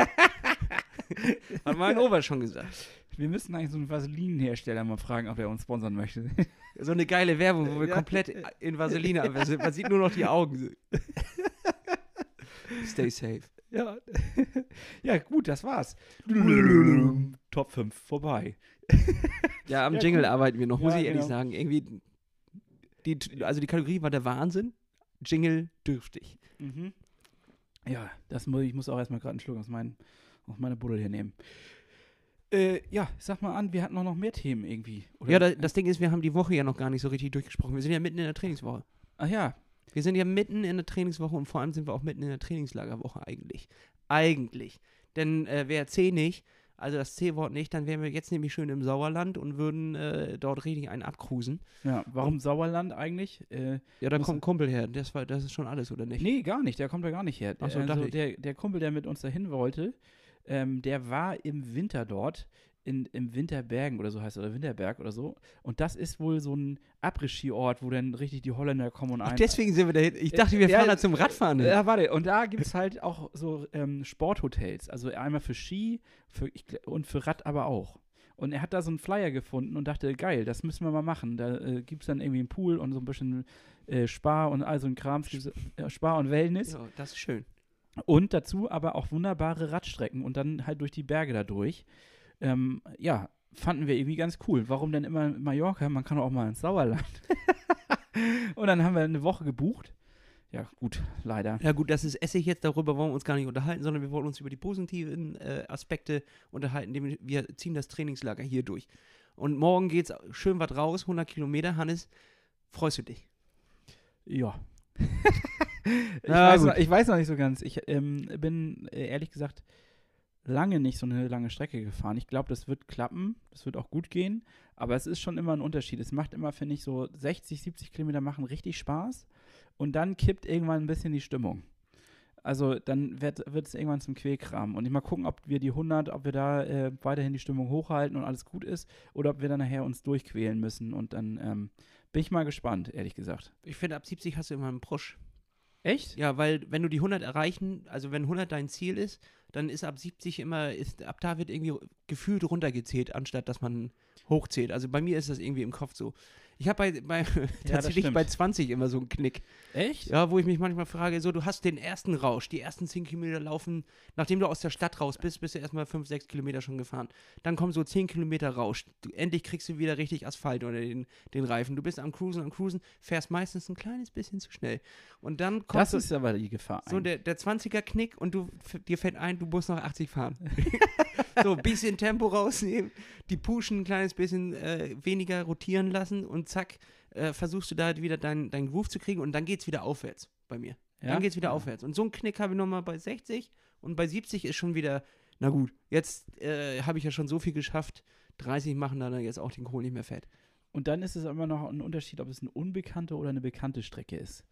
Hat mein Ober schon gesagt. Wir müssen eigentlich so einen Vaselinenhersteller mal fragen, ob er uns sponsern möchte. So eine geile Werbung, wo wir Ja. komplett in Vaseline aber sind. Man sieht nur noch die Augen. Stay safe. ja. ja, gut, das war's. Top 5 vorbei. Ja, am Ja, Jingle cool. arbeiten wir noch, muss Ja, ich ehrlich genau. sagen. Irgendwie, die, also die Kategorie war der Wahnsinn. Jingle dürftig. Mhm. Ja, das muss, ich muss auch erstmal gerade einen Schluck aus, mein, aus meiner Buddel hier nehmen. Äh, ja, sag mal an, wir hatten auch noch mehr Themen irgendwie. Oder? Ja, da, das Ding ist, wir haben die Woche ja noch gar nicht so richtig durchgesprochen. Wir sind ja mitten in der Trainingswoche. Ach ja, Wir sind ja mitten in der Trainingswoche und vor allem sind wir auch mitten in der Trainingslagerwoche eigentlich. Eigentlich. Denn äh, wäre C nicht, also das C-Wort nicht, dann wären wir jetzt nämlich schön im Sauerland und würden äh, dort richtig einen abcruisen. ja. Warum Sauerland eigentlich? Äh, Ja, da kommt ein Kumpel her. Das, war, das ist schon alles, oder nicht? nee, gar nicht, der kommt da gar nicht her. Ach so, also der, der Kumpel, der mit uns dahin wollte, ähm, der war im Winter dort, in, im Winterbergen oder so heißt es, oder Winterberg oder so. Und das ist wohl so ein Abriss-Ski-Ort, wo dann richtig die Holländer kommen und Ach, ein. deswegen sind wir da Ich dachte, wir Ja, fahren da zum Radfahren. Ja, warte, und da gibt es halt auch so ähm, Sporthotels. Also einmal für Ski für, und für Rad aber auch. Und er hat da so einen Flyer gefunden und dachte, geil, das müssen wir mal machen. Da äh, gibt es dann irgendwie einen Pool und so ein bisschen äh, Spar und all so ein gibt's, äh, Spar und Wellness. Ja, das ist schön. Und dazu aber auch wunderbare Radstrecken und dann halt durch die Berge da durch. Ähm, ja, fanden wir irgendwie ganz cool. Warum denn immer Mallorca? Man kann auch mal ins Sauerland. und dann haben wir eine Woche gebucht. Ja, gut, leider. Ja gut, das ist Essig jetzt, darüber wollen wir uns gar nicht unterhalten, sondern wir wollen uns über die positiven äh, Aspekte unterhalten, indem wir ziehen das Trainingslager hier durch. Und morgen geht's schön was raus, 100 Kilometer. Hannes, freust du dich? Ja. weiß noch, ich weiß noch nicht so ganz. Ich ähm, bin äh, ehrlich gesagt lange nicht so eine lange Strecke gefahren. Ich glaube, das wird klappen, das wird auch gut gehen, aber es ist schon immer ein Unterschied. Es macht immer, finde ich, so 60, 70 Kilometer machen richtig Spaß und dann kippt irgendwann ein bisschen die Stimmung. Also dann wird es irgendwann zum Quälkram. Und ich mal gucken, ob wir die 100, ob wir da äh, weiterhin die Stimmung hochhalten und alles gut ist oder ob wir dann nachher uns durchquälen müssen. Und dann ähm, bin ich mal gespannt, ehrlich gesagt. Ich finde, ab 70 hast du immer einen Push. Echt? Ja, weil wenn du die 100 erreichen, also wenn 100 dein Ziel ist, dann ist ab 70 immer, ist, ab da wird irgendwie gefühlt runtergezählt, anstatt dass man hochzählt. Also bei mir ist das irgendwie im Kopf so. Ich habe bei, bei tatsächlich stimmt. bei 20 immer so einen Knick. Echt? Ja, wo ich mich manchmal frage, so, du hast den ersten Rausch, die ersten 10 Kilometer laufen, nachdem du aus der Stadt raus bist, bist du erstmal 5, 6 Kilometer schon gefahren. Dann kommen so 10 Kilometer Rausch. Du, endlich kriegst du wieder richtig Asphalt unter den, den Reifen. Du bist am Cruisen, am Cruisen, fährst meistens ein kleines bisschen zu schnell. Und dann kommt Das ist aber die Gefahr. so der, der 20er-Knick und du, dir fällt ein, du musst noch 80 fahren. so, ein bisschen Tempo rausnehmen, die Pushen ein kleines bisschen äh, weniger rotieren lassen und zack, äh, versuchst du da wieder deinen dein Groove zu kriegen und dann geht's wieder aufwärts bei mir. Ja? Dann geht's wieder aufwärts. Und so einen Knick habe ich nochmal bei 60 und bei 70 ist schon wieder, na gut, jetzt äh, habe ich ja schon so viel geschafft, 30 machen dann jetzt auch den Kohl nicht mehr fett. Und dann ist es immer noch ein Unterschied, ob es eine unbekannte oder eine bekannte Strecke ist.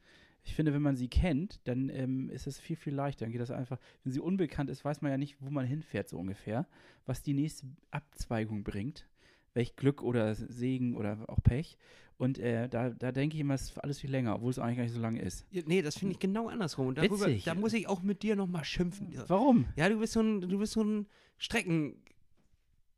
Ich finde, wenn man sie kennt, dann ähm, ist es viel, viel leichter. Dann geht das einfach. Wenn sie unbekannt ist, weiß man ja nicht, wo man hinfährt, so ungefähr. Was die nächste Abzweigung bringt. Welch Glück oder Segen oder auch Pech. Und äh, da, da denke ich immer, es ist alles viel länger, obwohl es eigentlich gar nicht so lange ist. Ja, Nee, das finde ich genau andersrum. Und darüber, Witzig. da muss ich auch mit dir nochmal schimpfen. Warum? Ja, du bist so ein, du bist so ein Strecken.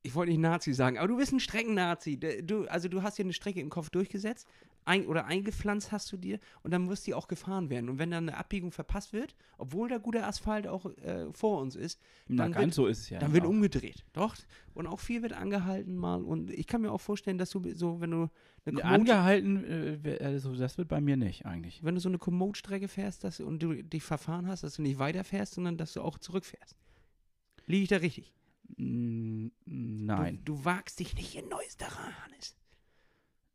Ich wollte nicht Nazi sagen, aber du bist ein Streckennazi. D- Du, also du hast dir eine Strecke im Kopf durchgesetzt ein, oder eingepflanzt hast du dir und dann muss die auch gefahren werden. Und wenn dann eine Abbiegung verpasst wird, obwohl da guter Asphalt auch äh, vor uns ist, Na, Dann wird- so ist ja. dann wird auch. umgedreht. Doch. Und auch viel wird angehalten mal. Und ich kann mir auch vorstellen, dass du so, wenn du eine Komoot, Angehalten, äh, also das wird bei mir nicht eigentlich. wenn du so eine Komoot-Strecke fährst dass, und du dich verfahren hast, dass du nicht weiterfährst, sondern dass du auch zurückfährst. Liege ich da richtig? Nein. Du, du wagst dich nicht in neues Terrain, Hannes.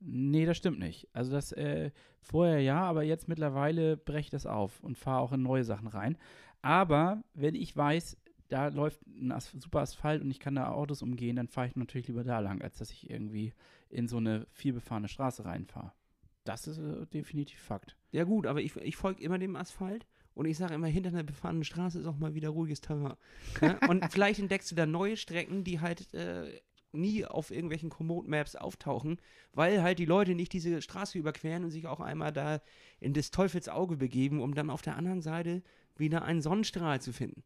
Nee, das stimmt nicht. Also das äh, vorher ja, aber jetzt mittlerweile breche ich das auf und fahre auch in neue Sachen rein. Aber wenn ich weiß, da läuft ein As super Asphalt und ich kann da Autos umgehen, dann fahre ich natürlich lieber da lang, als dass ich irgendwie in so eine vielbefahrene Straße reinfahre. Das ist äh, definitiv Fakt. Ja gut, aber ich, ich folge immer dem Asphalt und ich sage immer, hinter einer befahrenen Straße ist auch mal wieder ruhiges Terrain. Ja? Und vielleicht entdeckst du da neue Strecken, die halt äh, nie auf irgendwelchen Komoot-Maps auftauchen, weil halt die Leute nicht diese Straße überqueren und sich auch einmal da in des Teufels Auge begeben, um dann auf der anderen Seite wieder einen Sonnenstrahl zu finden.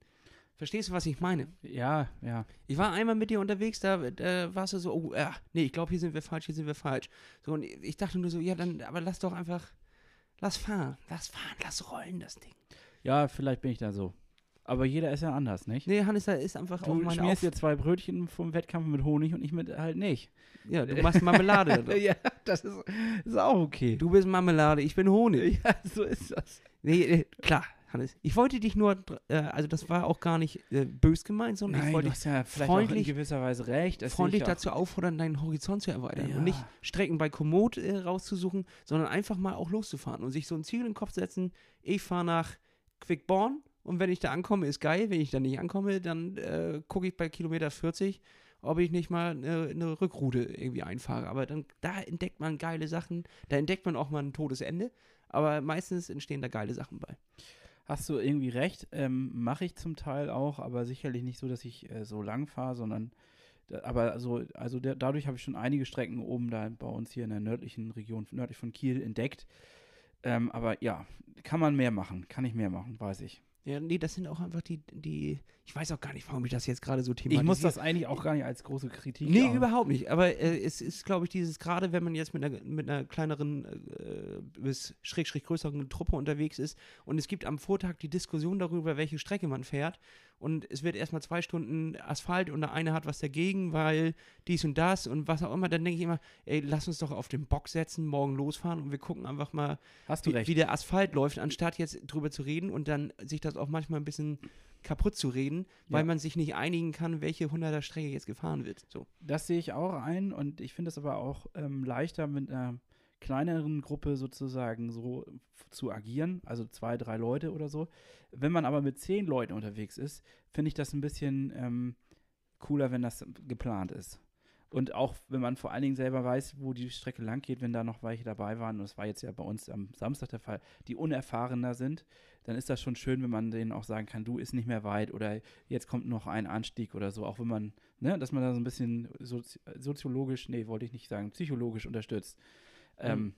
Verstehst du, was ich meine? Ja, ja. Ich war einmal mit dir unterwegs, da, da warst du so, oh, ja, nee, ich glaube, hier sind wir falsch, hier sind wir falsch. So, und ich dachte nur so, ja, dann, aber lass doch einfach, lass fahren, lass fahren, lass rollen, das Ding. Ja, vielleicht bin ich da so. Aber jeder ist ja anders, nicht? Nee, Hannes, da ist einfach auch Du meine schmierst dir zwei Brötchen vom Wettkampf mit Honig und ich mit halt nicht. Ja, du machst Marmelade. ja, das ist, ist auch okay. du bist Marmelade, ich bin Honig. ja, so ist das. Nee, äh, klar, Hannes. Ich wollte dich nur, äh, also das war auch gar nicht äh, bös gemeint, sondern ich Nein, wollte du dich hast ja vielleicht auch in freundlich- gewisser Weise recht. Freundlich ich dazu auffordern, deinen Horizont zu erweitern Ja. und nicht Strecken bei Komoot äh, rauszusuchen, sondern einfach mal auch loszufahren und sich so ein Ziel in den Kopf setzen, ich fahre nach Quickborn und wenn ich da ankomme, ist geil, wenn ich da nicht ankomme, dann äh, gucke ich bei Kilometer 40, ob ich nicht mal eine, eine Rückroute irgendwie einfahre, aber dann, da entdeckt man geile Sachen, da entdeckt man auch mal ein Todesende, aber meistens entstehen da geile Sachen bei. Hast du irgendwie recht, ähm, mache ich zum Teil auch, aber sicherlich nicht so, dass ich äh, so lang fahre, sondern aber so, also der, dadurch habe ich schon einige Strecken oben da bei uns hier in der nördlichen Region, nördlich von Kiel entdeckt. Ähm, aber ja, kann man mehr machen, kann ich mehr machen, weiß ich. Ja, nee, das sind auch einfach die, die, ich weiß auch gar nicht, warum ich das jetzt gerade so thematisiere. Ich muss das eigentlich auch gar nicht als große Kritik. Nee, auch- überhaupt nicht. Aber äh, es ist, glaube ich, dieses, gerade wenn man jetzt mit einer, mit einer kleineren äh, bis schräg, schräg größeren Truppe unterwegs ist und es gibt am Vortag die Diskussion darüber, welche Strecke man fährt und es wird erstmal zwei Stunden Asphalt und der eine hat was dagegen, weil dies und das und was auch immer, dann denke ich immer, ey, lass uns doch auf den Bock setzen, morgen losfahren und wir gucken einfach mal, wie, wie der Asphalt läuft, anstatt jetzt drüber zu reden und dann sich das auch manchmal ein bisschen kaputt zu reden, weil Ja. man sich nicht einigen kann, welche 100er Strecke jetzt gefahren wird. So. Das sehe ich auch ein und ich finde es aber auch ähm, leichter mit einer kleineren Gruppe sozusagen so zu agieren, also zwei, drei Leute oder so. Wenn man aber mit zehn Leuten unterwegs ist, finde ich das ein bisschen ähm, cooler, wenn das geplant ist. Und auch wenn man vor allen Dingen selber weiß, wo die Strecke lang geht, wenn da noch welche dabei waren, und das war jetzt ja bei uns am Samstag der Fall, die unerfahrener sind, dann ist das schon schön, wenn man denen auch sagen kann, du ist nicht mehr weit oder jetzt kommt noch ein Anstieg oder so, auch wenn man, ne, dass man da so ein bisschen sozi soziologisch, nee, wollte ich nicht sagen, psychologisch unterstützt. Ähm,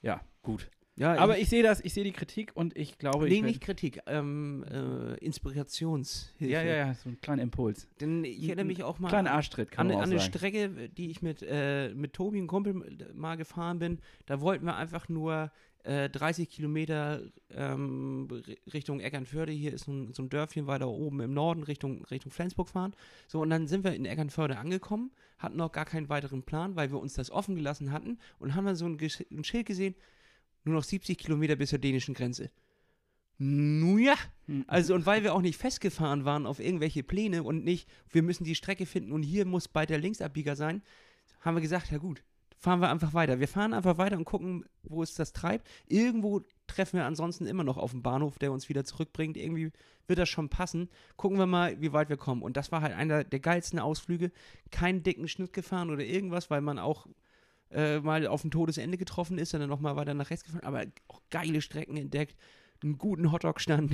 ja, gut. Ja, Aber ich sehe das, ich sehe die Kritik und ich glaube, Nee, ich nicht Kritik, ähm, äh, Inspirationshilfe. ja, ja, ja, so ein kleiner Impuls. Denn ich erinnere mich auch mal Kleiner Arschtritt, kann an, man an eine. Strecke, die ich mit, äh, mit Tobi, einem Kumpel, mal gefahren bin. Da wollten wir einfach nur äh, 30 Kilometer ähm, Richtung Eckernförde. Hier ist so ein, so ein Dörfchen weiter oben im Norden Richtung, Richtung Flensburg fahren. So, und dann sind wir in Eckernförde angekommen, hatten noch gar keinen weiteren Plan, weil wir uns das offen gelassen hatten und haben dann so ein, Gesch- ein Schild gesehen, nur noch 70 Kilometer bis zur dänischen Grenze. Nu ja, Hm. also und weil wir auch nicht festgefahren waren auf irgendwelche Pläne und nicht, wir müssen die Strecke finden und hier muss bald der Linksabbieger sein, haben wir gesagt, ja gut, fahren wir einfach weiter. Wir fahren einfach weiter und gucken, wo es das treibt. Irgendwo treffen wir ansonsten immer noch auf den Bahnhof, der uns wieder zurückbringt. Irgendwie wird das schon passen. Gucken wir mal, wie weit wir kommen. Und das war halt einer der geilsten Ausflüge. Keinen dicken Schnitt gefahren oder irgendwas, weil man auch äh, mal auf ein Todesende getroffen ist und dann nochmal weiter nach rechts gefahren. Aber auch geile Strecken entdeckt, einen guten Hotdog-Stand.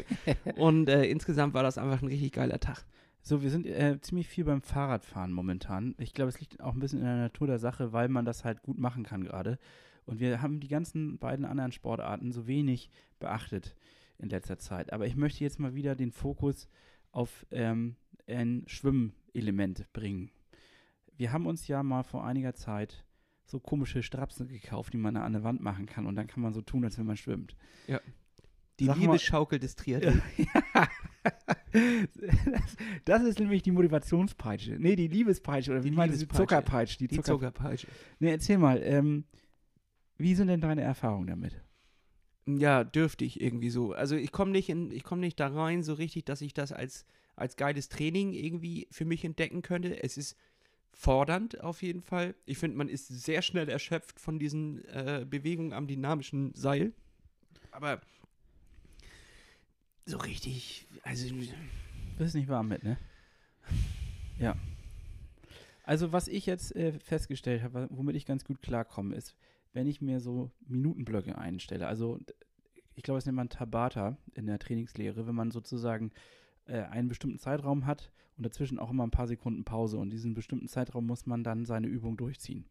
und äh, insgesamt war das einfach ein richtig geiler Tag. So, wir sind äh, ziemlich viel beim Fahrradfahren momentan. Ich glaube, es liegt auch ein bisschen in der Natur der Sache, weil man das halt gut machen kann gerade. Und wir haben die ganzen beiden anderen Sportarten so wenig beachtet in letzter Zeit. Aber ich möchte jetzt mal wieder den Fokus auf ähm, ein Schwimmelement bringen. Wir haben uns ja mal vor einiger Zeit so komische Strapsen gekauft, die man an der Wand machen kann. Und dann kann man so tun, als wenn man schwimmt. Die Sag mal- Liebesschaukel des Triathlon. das, das ist nämlich die Motivationspeitsche. Nee, die Liebespeitsche. Oder wie Die meinst du? Zuckerpeitsche. Die, Die Zucker Zuckerpeitsche. Nee, erzähl mal, ähm, wie sind denn deine Erfahrungen damit? Ja, dürftig irgendwie so. Also ich komme nicht in, ich komme nicht da rein so richtig, dass ich das als, als geiles Training irgendwie für mich entdecken könnte. Es ist fordernd auf jeden Fall. Ich finde, man ist sehr schnell erschöpft von diesen äh, Bewegungen am dynamischen Seil. Aber so richtig, also Bist nicht warm mit, ne? Ja. Also, was ich jetzt äh, festgestellt habe, womit ich ganz gut klarkomme, ist, wenn ich mir so Minutenblöcke einstelle. Also, ich glaube, das nennt man Tabata in der Trainingslehre, wenn man sozusagen äh, einen bestimmten Zeitraum hat und dazwischen auch immer ein paar Sekunden Pause. Und diesen bestimmten Zeitraum muss man dann seine Übung durchziehen.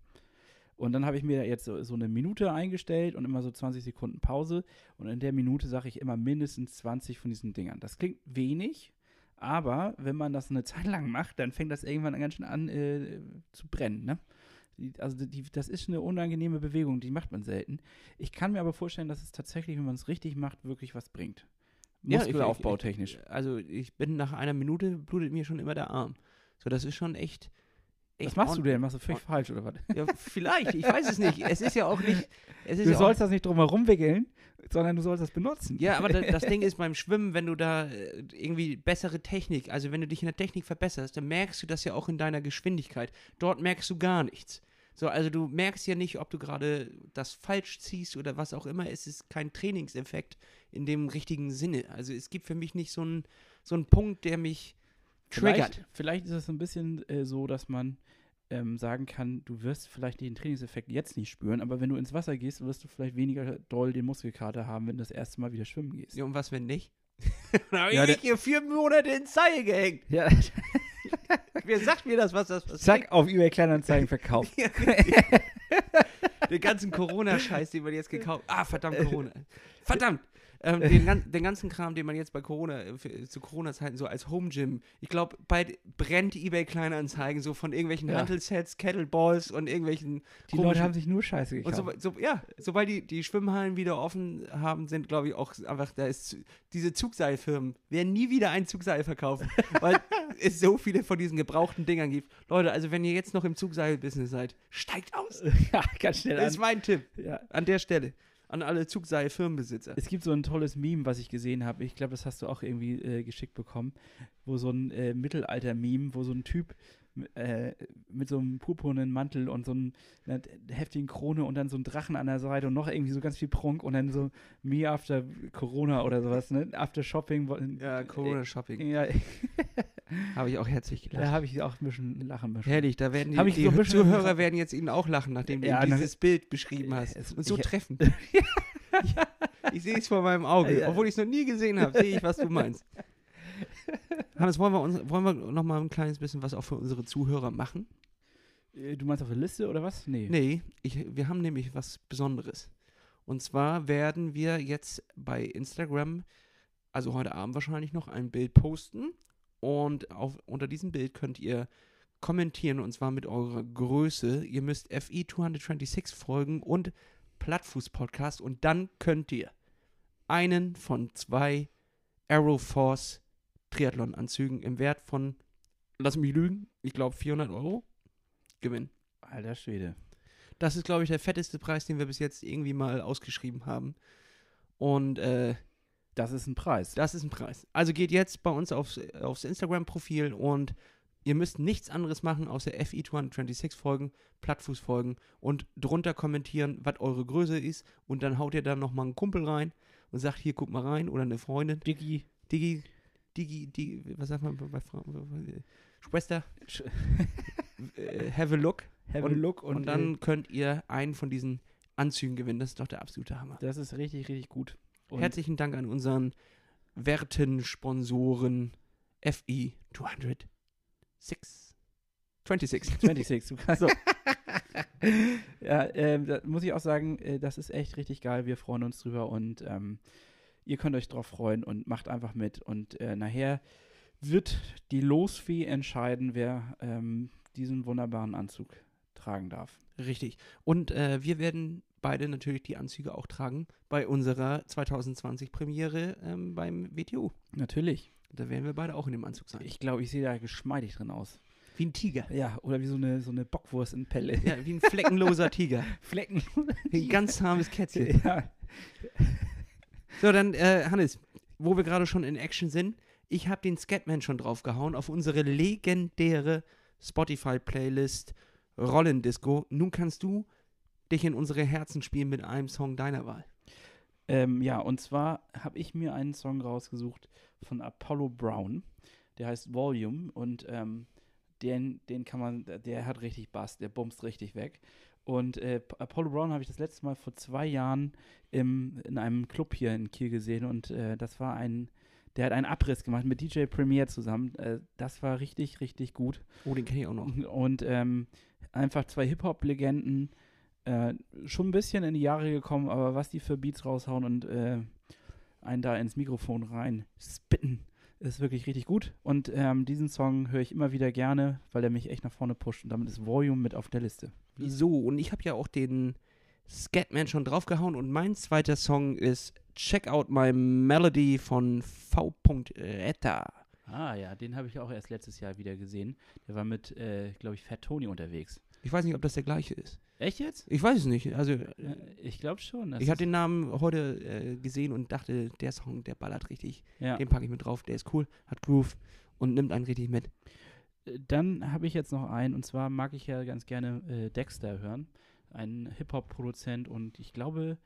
Und dann habe ich mir jetzt so, so eine Minute eingestellt und immer so 20 Sekunden Pause. Und in der Minute sage ich immer mindestens 20 von diesen Dingern. Das klingt wenig, aber wenn man das eine Zeit lang macht, dann fängt das irgendwann ganz schön an äh, zu brennen. Ne? Also die, das ist eine unangenehme Bewegung, die macht man selten. Ich kann mir aber vorstellen, dass es tatsächlich, wenn man es richtig macht, wirklich was bringt. Ja, ich- Muskelaufbautechnisch. also ich bin nach einer Minute blutet mir schon immer der Arm. So, das ist schon echt. Echt Was machst du denn? Machst du völlig falsch oder was? Ja, vielleicht, ich weiß es nicht. Es ist ja auch nicht. Du ja auch sollst das nicht drum herum wickeln, sondern du sollst das benutzen. Ja, aber da, das Ding ist beim Schwimmen, wenn du da äh, irgendwie bessere Technik, also wenn du dich in der Technik verbesserst, dann merkst du das ja auch in deiner Geschwindigkeit. Dort merkst du gar nichts. So, also du merkst ja nicht, ob du gerade das falsch ziehst oder was auch immer. Es ist kein Trainingseffekt in dem richtigen Sinne. Also es gibt für mich nicht so einen so einen Punkt, der mich triggert. Vielleicht, vielleicht ist es ein bisschen äh, so, dass man ähm, sagen kann, du wirst vielleicht den Trainingseffekt jetzt nicht spüren, aber wenn du ins Wasser gehst, wirst du vielleicht weniger doll den Muskelkater haben, wenn du das erste Mal wieder schwimmen gehst. Ja, und was, wenn nicht? Dann habe Ja, ich der- hier vier Monate ins Seil gehängt. Ja, Wer sagt mir das, was das was zack, auf eBay Kleinanzeigen verkauft. Ja. Den ganzen Corona-Scheiß, den man jetzt gekauft Ah, verdammt, Corona. Verdammt. Ähm, den, den ganzen Kram, den man jetzt bei Corona, für, zu Corona-Zeiten so als Home Gym, ich glaube, bald brennt eBay Kleinanzeigen so von irgendwelchen Ja. Hantel-Sets, Kettleballs und irgendwelchen Die Leute haben sich nur Scheiße und gekauft. so, so, ja, sobald die, die Schwimmhallen wieder offen haben, sind, glaube ich, auch einfach, da ist diese Zugseilfirmen werden nie wieder ein Zugseil verkaufen, weil es so viele von diesen gebrauchten Dingern gibt. Leute, also wenn ihr jetzt noch im Zugseil-Business seid, steigt aus. ja, ganz schnell Das ist mein Tipp Ja. an der Stelle. An alle Zugseil-Firmenbesitzer. Es gibt so ein tolles Meme, was ich gesehen habe. Ich glaube, das hast du auch irgendwie äh, geschickt bekommen. Wo so ein äh, Mittelalter-Meme, wo so ein Typ äh, mit so einem purpurnen Mantel und so einem, einer heftigen Krone und dann so ein Drachen an der Seite und noch irgendwie so ganz viel Prunk und dann so me after Corona oder sowas, ne? After Shopping. Ja, Corona-Shopping. Ja, Habe ich auch herzlich da gelacht. habe ich auch ein bisschen lachen müssen. Herrlich, da werden die, die so Zuhörer werden jetzt Ihnen auch lachen, nachdem du Ja, na- dieses Bild beschrieben hast. Es- Und so ich- treffen. ich sehe es vor meinem Auge. Ja. Obwohl ich es noch nie gesehen habe, sehe ich, was du meinst. Hannes, wollen wir, uns, wollen wir noch mal ein kleines bisschen was auch für unsere Zuhörer machen? Äh, Du meinst auf der Liste oder was? Nee. Nee, ich, wir haben nämlich was Besonderes. Und zwar werden wir jetzt bei Instagram, also heute Abend wahrscheinlich noch, ein Bild posten. Und auf, unter diesem Bild könnt ihr kommentieren und zwar mit eurer Größe. Ihr müsst FI 226 folgen und Plattfuß Podcast und dann könnt ihr einen von zwei Aeroforce Triathlon Anzügen im Wert von, lass mich lügen, ich glaube 400 Euro gewinnen. Alter Schwede. Das ist, glaube ich, der fetteste Preis, den wir bis jetzt irgendwie mal ausgeschrieben haben. Und äh, Das ist ein Preis. das ist ein Preis. Also geht jetzt bei uns aufs, aufs Instagram-Profil und ihr müsst nichts anderes machen, außer FI226 folgen, Plattfuß folgen und drunter kommentieren, was eure Größe ist. Und dann haut ihr da nochmal einen Kumpel rein und sagt, hier, guck mal rein. Oder eine Freundin. Diggi. Digi, Digi, Digi, was sagt man bei Frauen? Schwester, äh, have a look. Have a Und- look Und, und, dann könnt ihr einen von diesen Anzügen gewinnen. Das ist doch der absolute Hammer. äh, das ist richtig, richtig gut. Und Herzlichen Dank an unseren werten Sponsoren FI 206. 26. 26. du kannst- So. ja, ähm, muss ich auch sagen, äh, das ist echt richtig geil. Wir freuen uns drüber und ähm, ihr könnt euch drauf freuen und macht einfach mit. Und äh, nachher wird die Losfee entscheiden, wer ähm, diesen wunderbaren Anzug tragen darf. Richtig. Und äh, wir werden beide natürlich die Anzüge auch tragen bei unserer 2020 Premiere ähm, beim WTU. Natürlich. Da werden wir beide auch in dem Anzug sein. Ich glaube, ich sehe da geschmeidig drin aus. wie ein Tiger. Ja, oder wie so eine, so eine Bockwurst in Pelle. Ja, wie ein fleckenloser Tiger. Flecken. Wie ein ganz zahmes Kätzchen. ja. So, dann, äh, Hannes, wo wir gerade schon in Action sind, ich habe den Scatman schon draufgehauen auf unsere legendäre Spotify-Playlist Rollendisco. Nun kannst du dich in unsere Herzen spielen mit einem Song deiner Wahl. Ähm, ja, und zwar habe ich mir einen Song rausgesucht von Apollo Brown. Der heißt Volume und ähm, den, den kann man, der hat richtig Bass, der bumst richtig weg. Und äh, Apollo Brown habe ich das letzte Mal vor zwei Jahren im, in einem Club hier in Kiel gesehen und äh, das war ein, der hat einen Abriss gemacht mit DJ Premier zusammen. Äh, das war richtig, richtig gut. Oh, den kenne ich auch noch. Und ähm, einfach zwei Hip-Hop-Legenden, äh, schon ein bisschen in die Jahre gekommen, aber was die für Beats raushauen und äh, einen da ins Mikrofon rein spitten, ist wirklich richtig gut. Und ähm, diesen Song höre ich immer wieder gerne, weil er mich echt nach vorne pusht. Und damit ist Volume mit auf der Liste. So, und ich habe ja auch den Scatman schon draufgehauen und mein zweiter Song ist Check Out My Melody von V. Retta. Ah ja, den habe ich auch erst letztes Jahr wieder gesehen. Der war mit, äh, glaube ich, Fat Tony unterwegs. Ich weiß nicht, ob das der gleiche ist. Echt jetzt? Ich weiß es nicht. Also, Äh, ich glaube schon. ich habe den Namen heute äh, gesehen und dachte, der Song, der ballert richtig. ja. Den packe ich mit drauf. Der ist cool, hat Groove und nimmt einen richtig mit. Dann habe ich jetzt noch einen, und zwar mag ich ja ganz gerne äh, Dexter hören. Ein Hip-Hop-Produzent und ich glaube,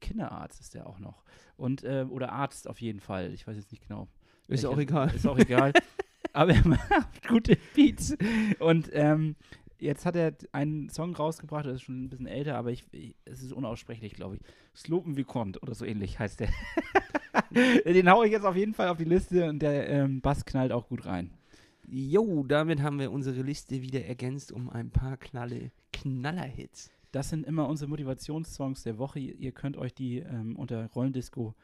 Kinderarzt ist der auch noch. Und, äh, oder Arzt auf jeden Fall. Ich weiß jetzt nicht genau. Ist auch egal. Ist auch egal. Aber er macht gute Beats. Und ähm, jetzt hat er einen Song rausgebracht, der ist schon ein bisschen älter, aber ich, ich, es ist unaussprechlich, glaube ich. Slopen Vicomte oder so ähnlich heißt der. Den haue ich jetzt auf jeden Fall auf die Liste und der ähm, Bass knallt auch gut rein. Jo, damit haben wir unsere Liste wieder ergänzt um ein paar Knalle, Knallerhits. Das sind immer unsere Motivationssongs der Woche. Ihr könnt euch die ähm, unter Rollendisco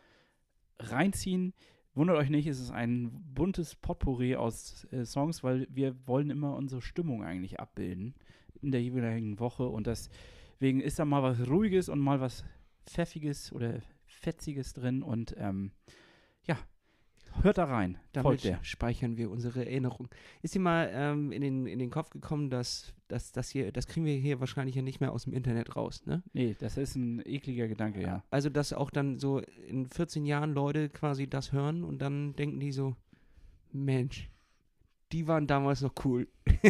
reinziehen. Wundert euch nicht, es ist ein buntes Potpourri aus äh, Songs, weil wir wollen immer unsere Stimmung eigentlich abbilden in der jeweiligen Woche und deswegen ist da mal was Ruhiges und mal was Pfeffiges oder Fetziges drin und ähm, ja, hört da rein. Damit Folgt der. speichern wir unsere Erinnerung. Ist dir mal ähm, in, den, in den Kopf gekommen, dass, dass das hier, das kriegen wir hier wahrscheinlich ja nicht mehr aus dem Internet raus, ne? Nee, das ist ein ekliger Gedanke, ja. Also, dass auch dann so in 14 Jahren Leute quasi das hören und dann denken die so, Mensch, die waren damals noch cool.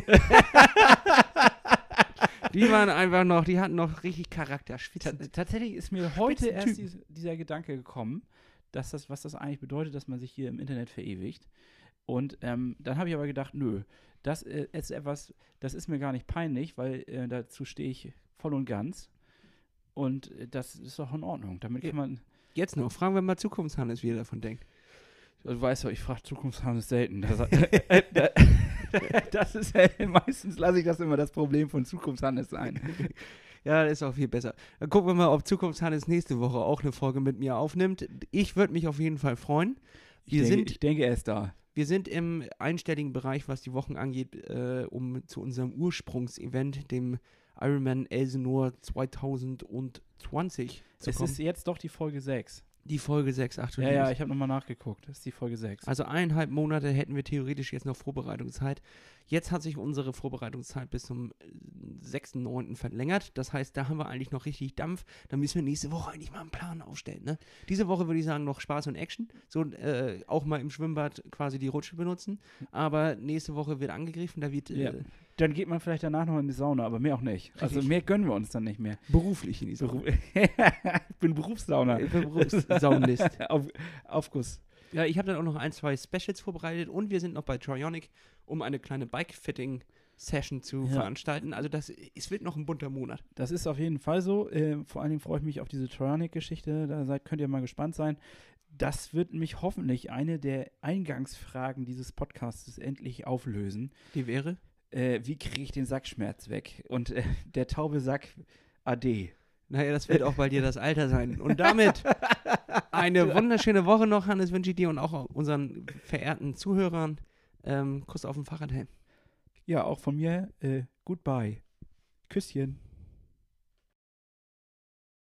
die waren einfach noch, die hatten noch richtig Charakter. Spitzen. tatsächlich ist mir heute erst dies, dieser Gedanke gekommen, dass das, was das eigentlich bedeutet, dass man sich hier im Internet verewigt. Und ähm, dann habe ich aber gedacht, nö, das äh, ist etwas, das ist mir gar nicht peinlich, weil äh, dazu stehe ich voll und ganz. Und äh, das ist doch in Ordnung. Damit kann man. Jetzt noch, fragen wir mal Zukunftshannes, wie er davon denkt. Du weißt doch, ich frage Zukunftshannes selten. Das, das ist meistens lasse ich das immer das Problem von Zukunftshannes sein. Ja, das ist auch viel besser. Dann gucken wir mal, ob Zukunftshannes nächste Woche auch eine Folge mit mir aufnimmt. Ich würde mich auf jeden Fall freuen. Ich, Wir denke, sind- ich denke, er ist da. Wir sind im einstelligen Bereich, was die Wochen angeht, äh, um zu unserem Ursprungsevent, dem Ironman Elsenor 2020 zu Es kommen. ist jetzt doch die Folge 6. die Folge 6, ach du Ja, ja, ich habe nochmal nachgeguckt. Das ist die Folge 6. Also eineinhalb Monate hätten wir theoretisch jetzt noch Vorbereitungszeit. Jetzt hat sich unsere Vorbereitungszeit bis zum äh, 6.9. verlängert. Das heißt, da haben wir eigentlich noch richtig Dampf. Da müssen wir nächste Woche eigentlich mal einen Plan aufstellen. Ne? Diese Woche würde ich sagen, noch Spaß und Action. So äh, auch mal im Schwimmbad quasi die Rutsche benutzen. Aber nächste Woche wird angegriffen. Da wird äh, Ja. Dann geht man vielleicht danach noch in die Sauna, aber mehr auch nicht. Also Richtig. mehr gönnen wir uns dann nicht mehr. beruflich in die Sache. ich bin Berufssauna. Ich bin Berufssaunlist. Auf, Aufguss. Ja, ich habe dann auch noch ein, zwei Specials vorbereitet und wir sind noch bei Trionic, um eine kleine Bike-Fitting-Session zu Ja. veranstalten. Also das, es wird noch ein bunter Monat. Das ist auf jeden Fall so. Äh, vor allen Dingen freue ich mich auf diese Trionic-Geschichte. Da seid, könnt ihr mal gespannt sein. Das wird mich hoffentlich eine der Eingangsfragen dieses Podcasts endlich auflösen. Die wäre? Äh, wie kriege ich den Sackschmerz weg? Und äh, der taube Sack AD. Naja, das wird auch bei dir das Alter sein. Und damit eine wunderschöne Woche noch, Hannes, wünsche ich dir und auch unseren verehrten Zuhörern. Ähm, Kuss auf den Fahrradhelm. Ja, auch von mir. Äh, goodbye. Küsschen.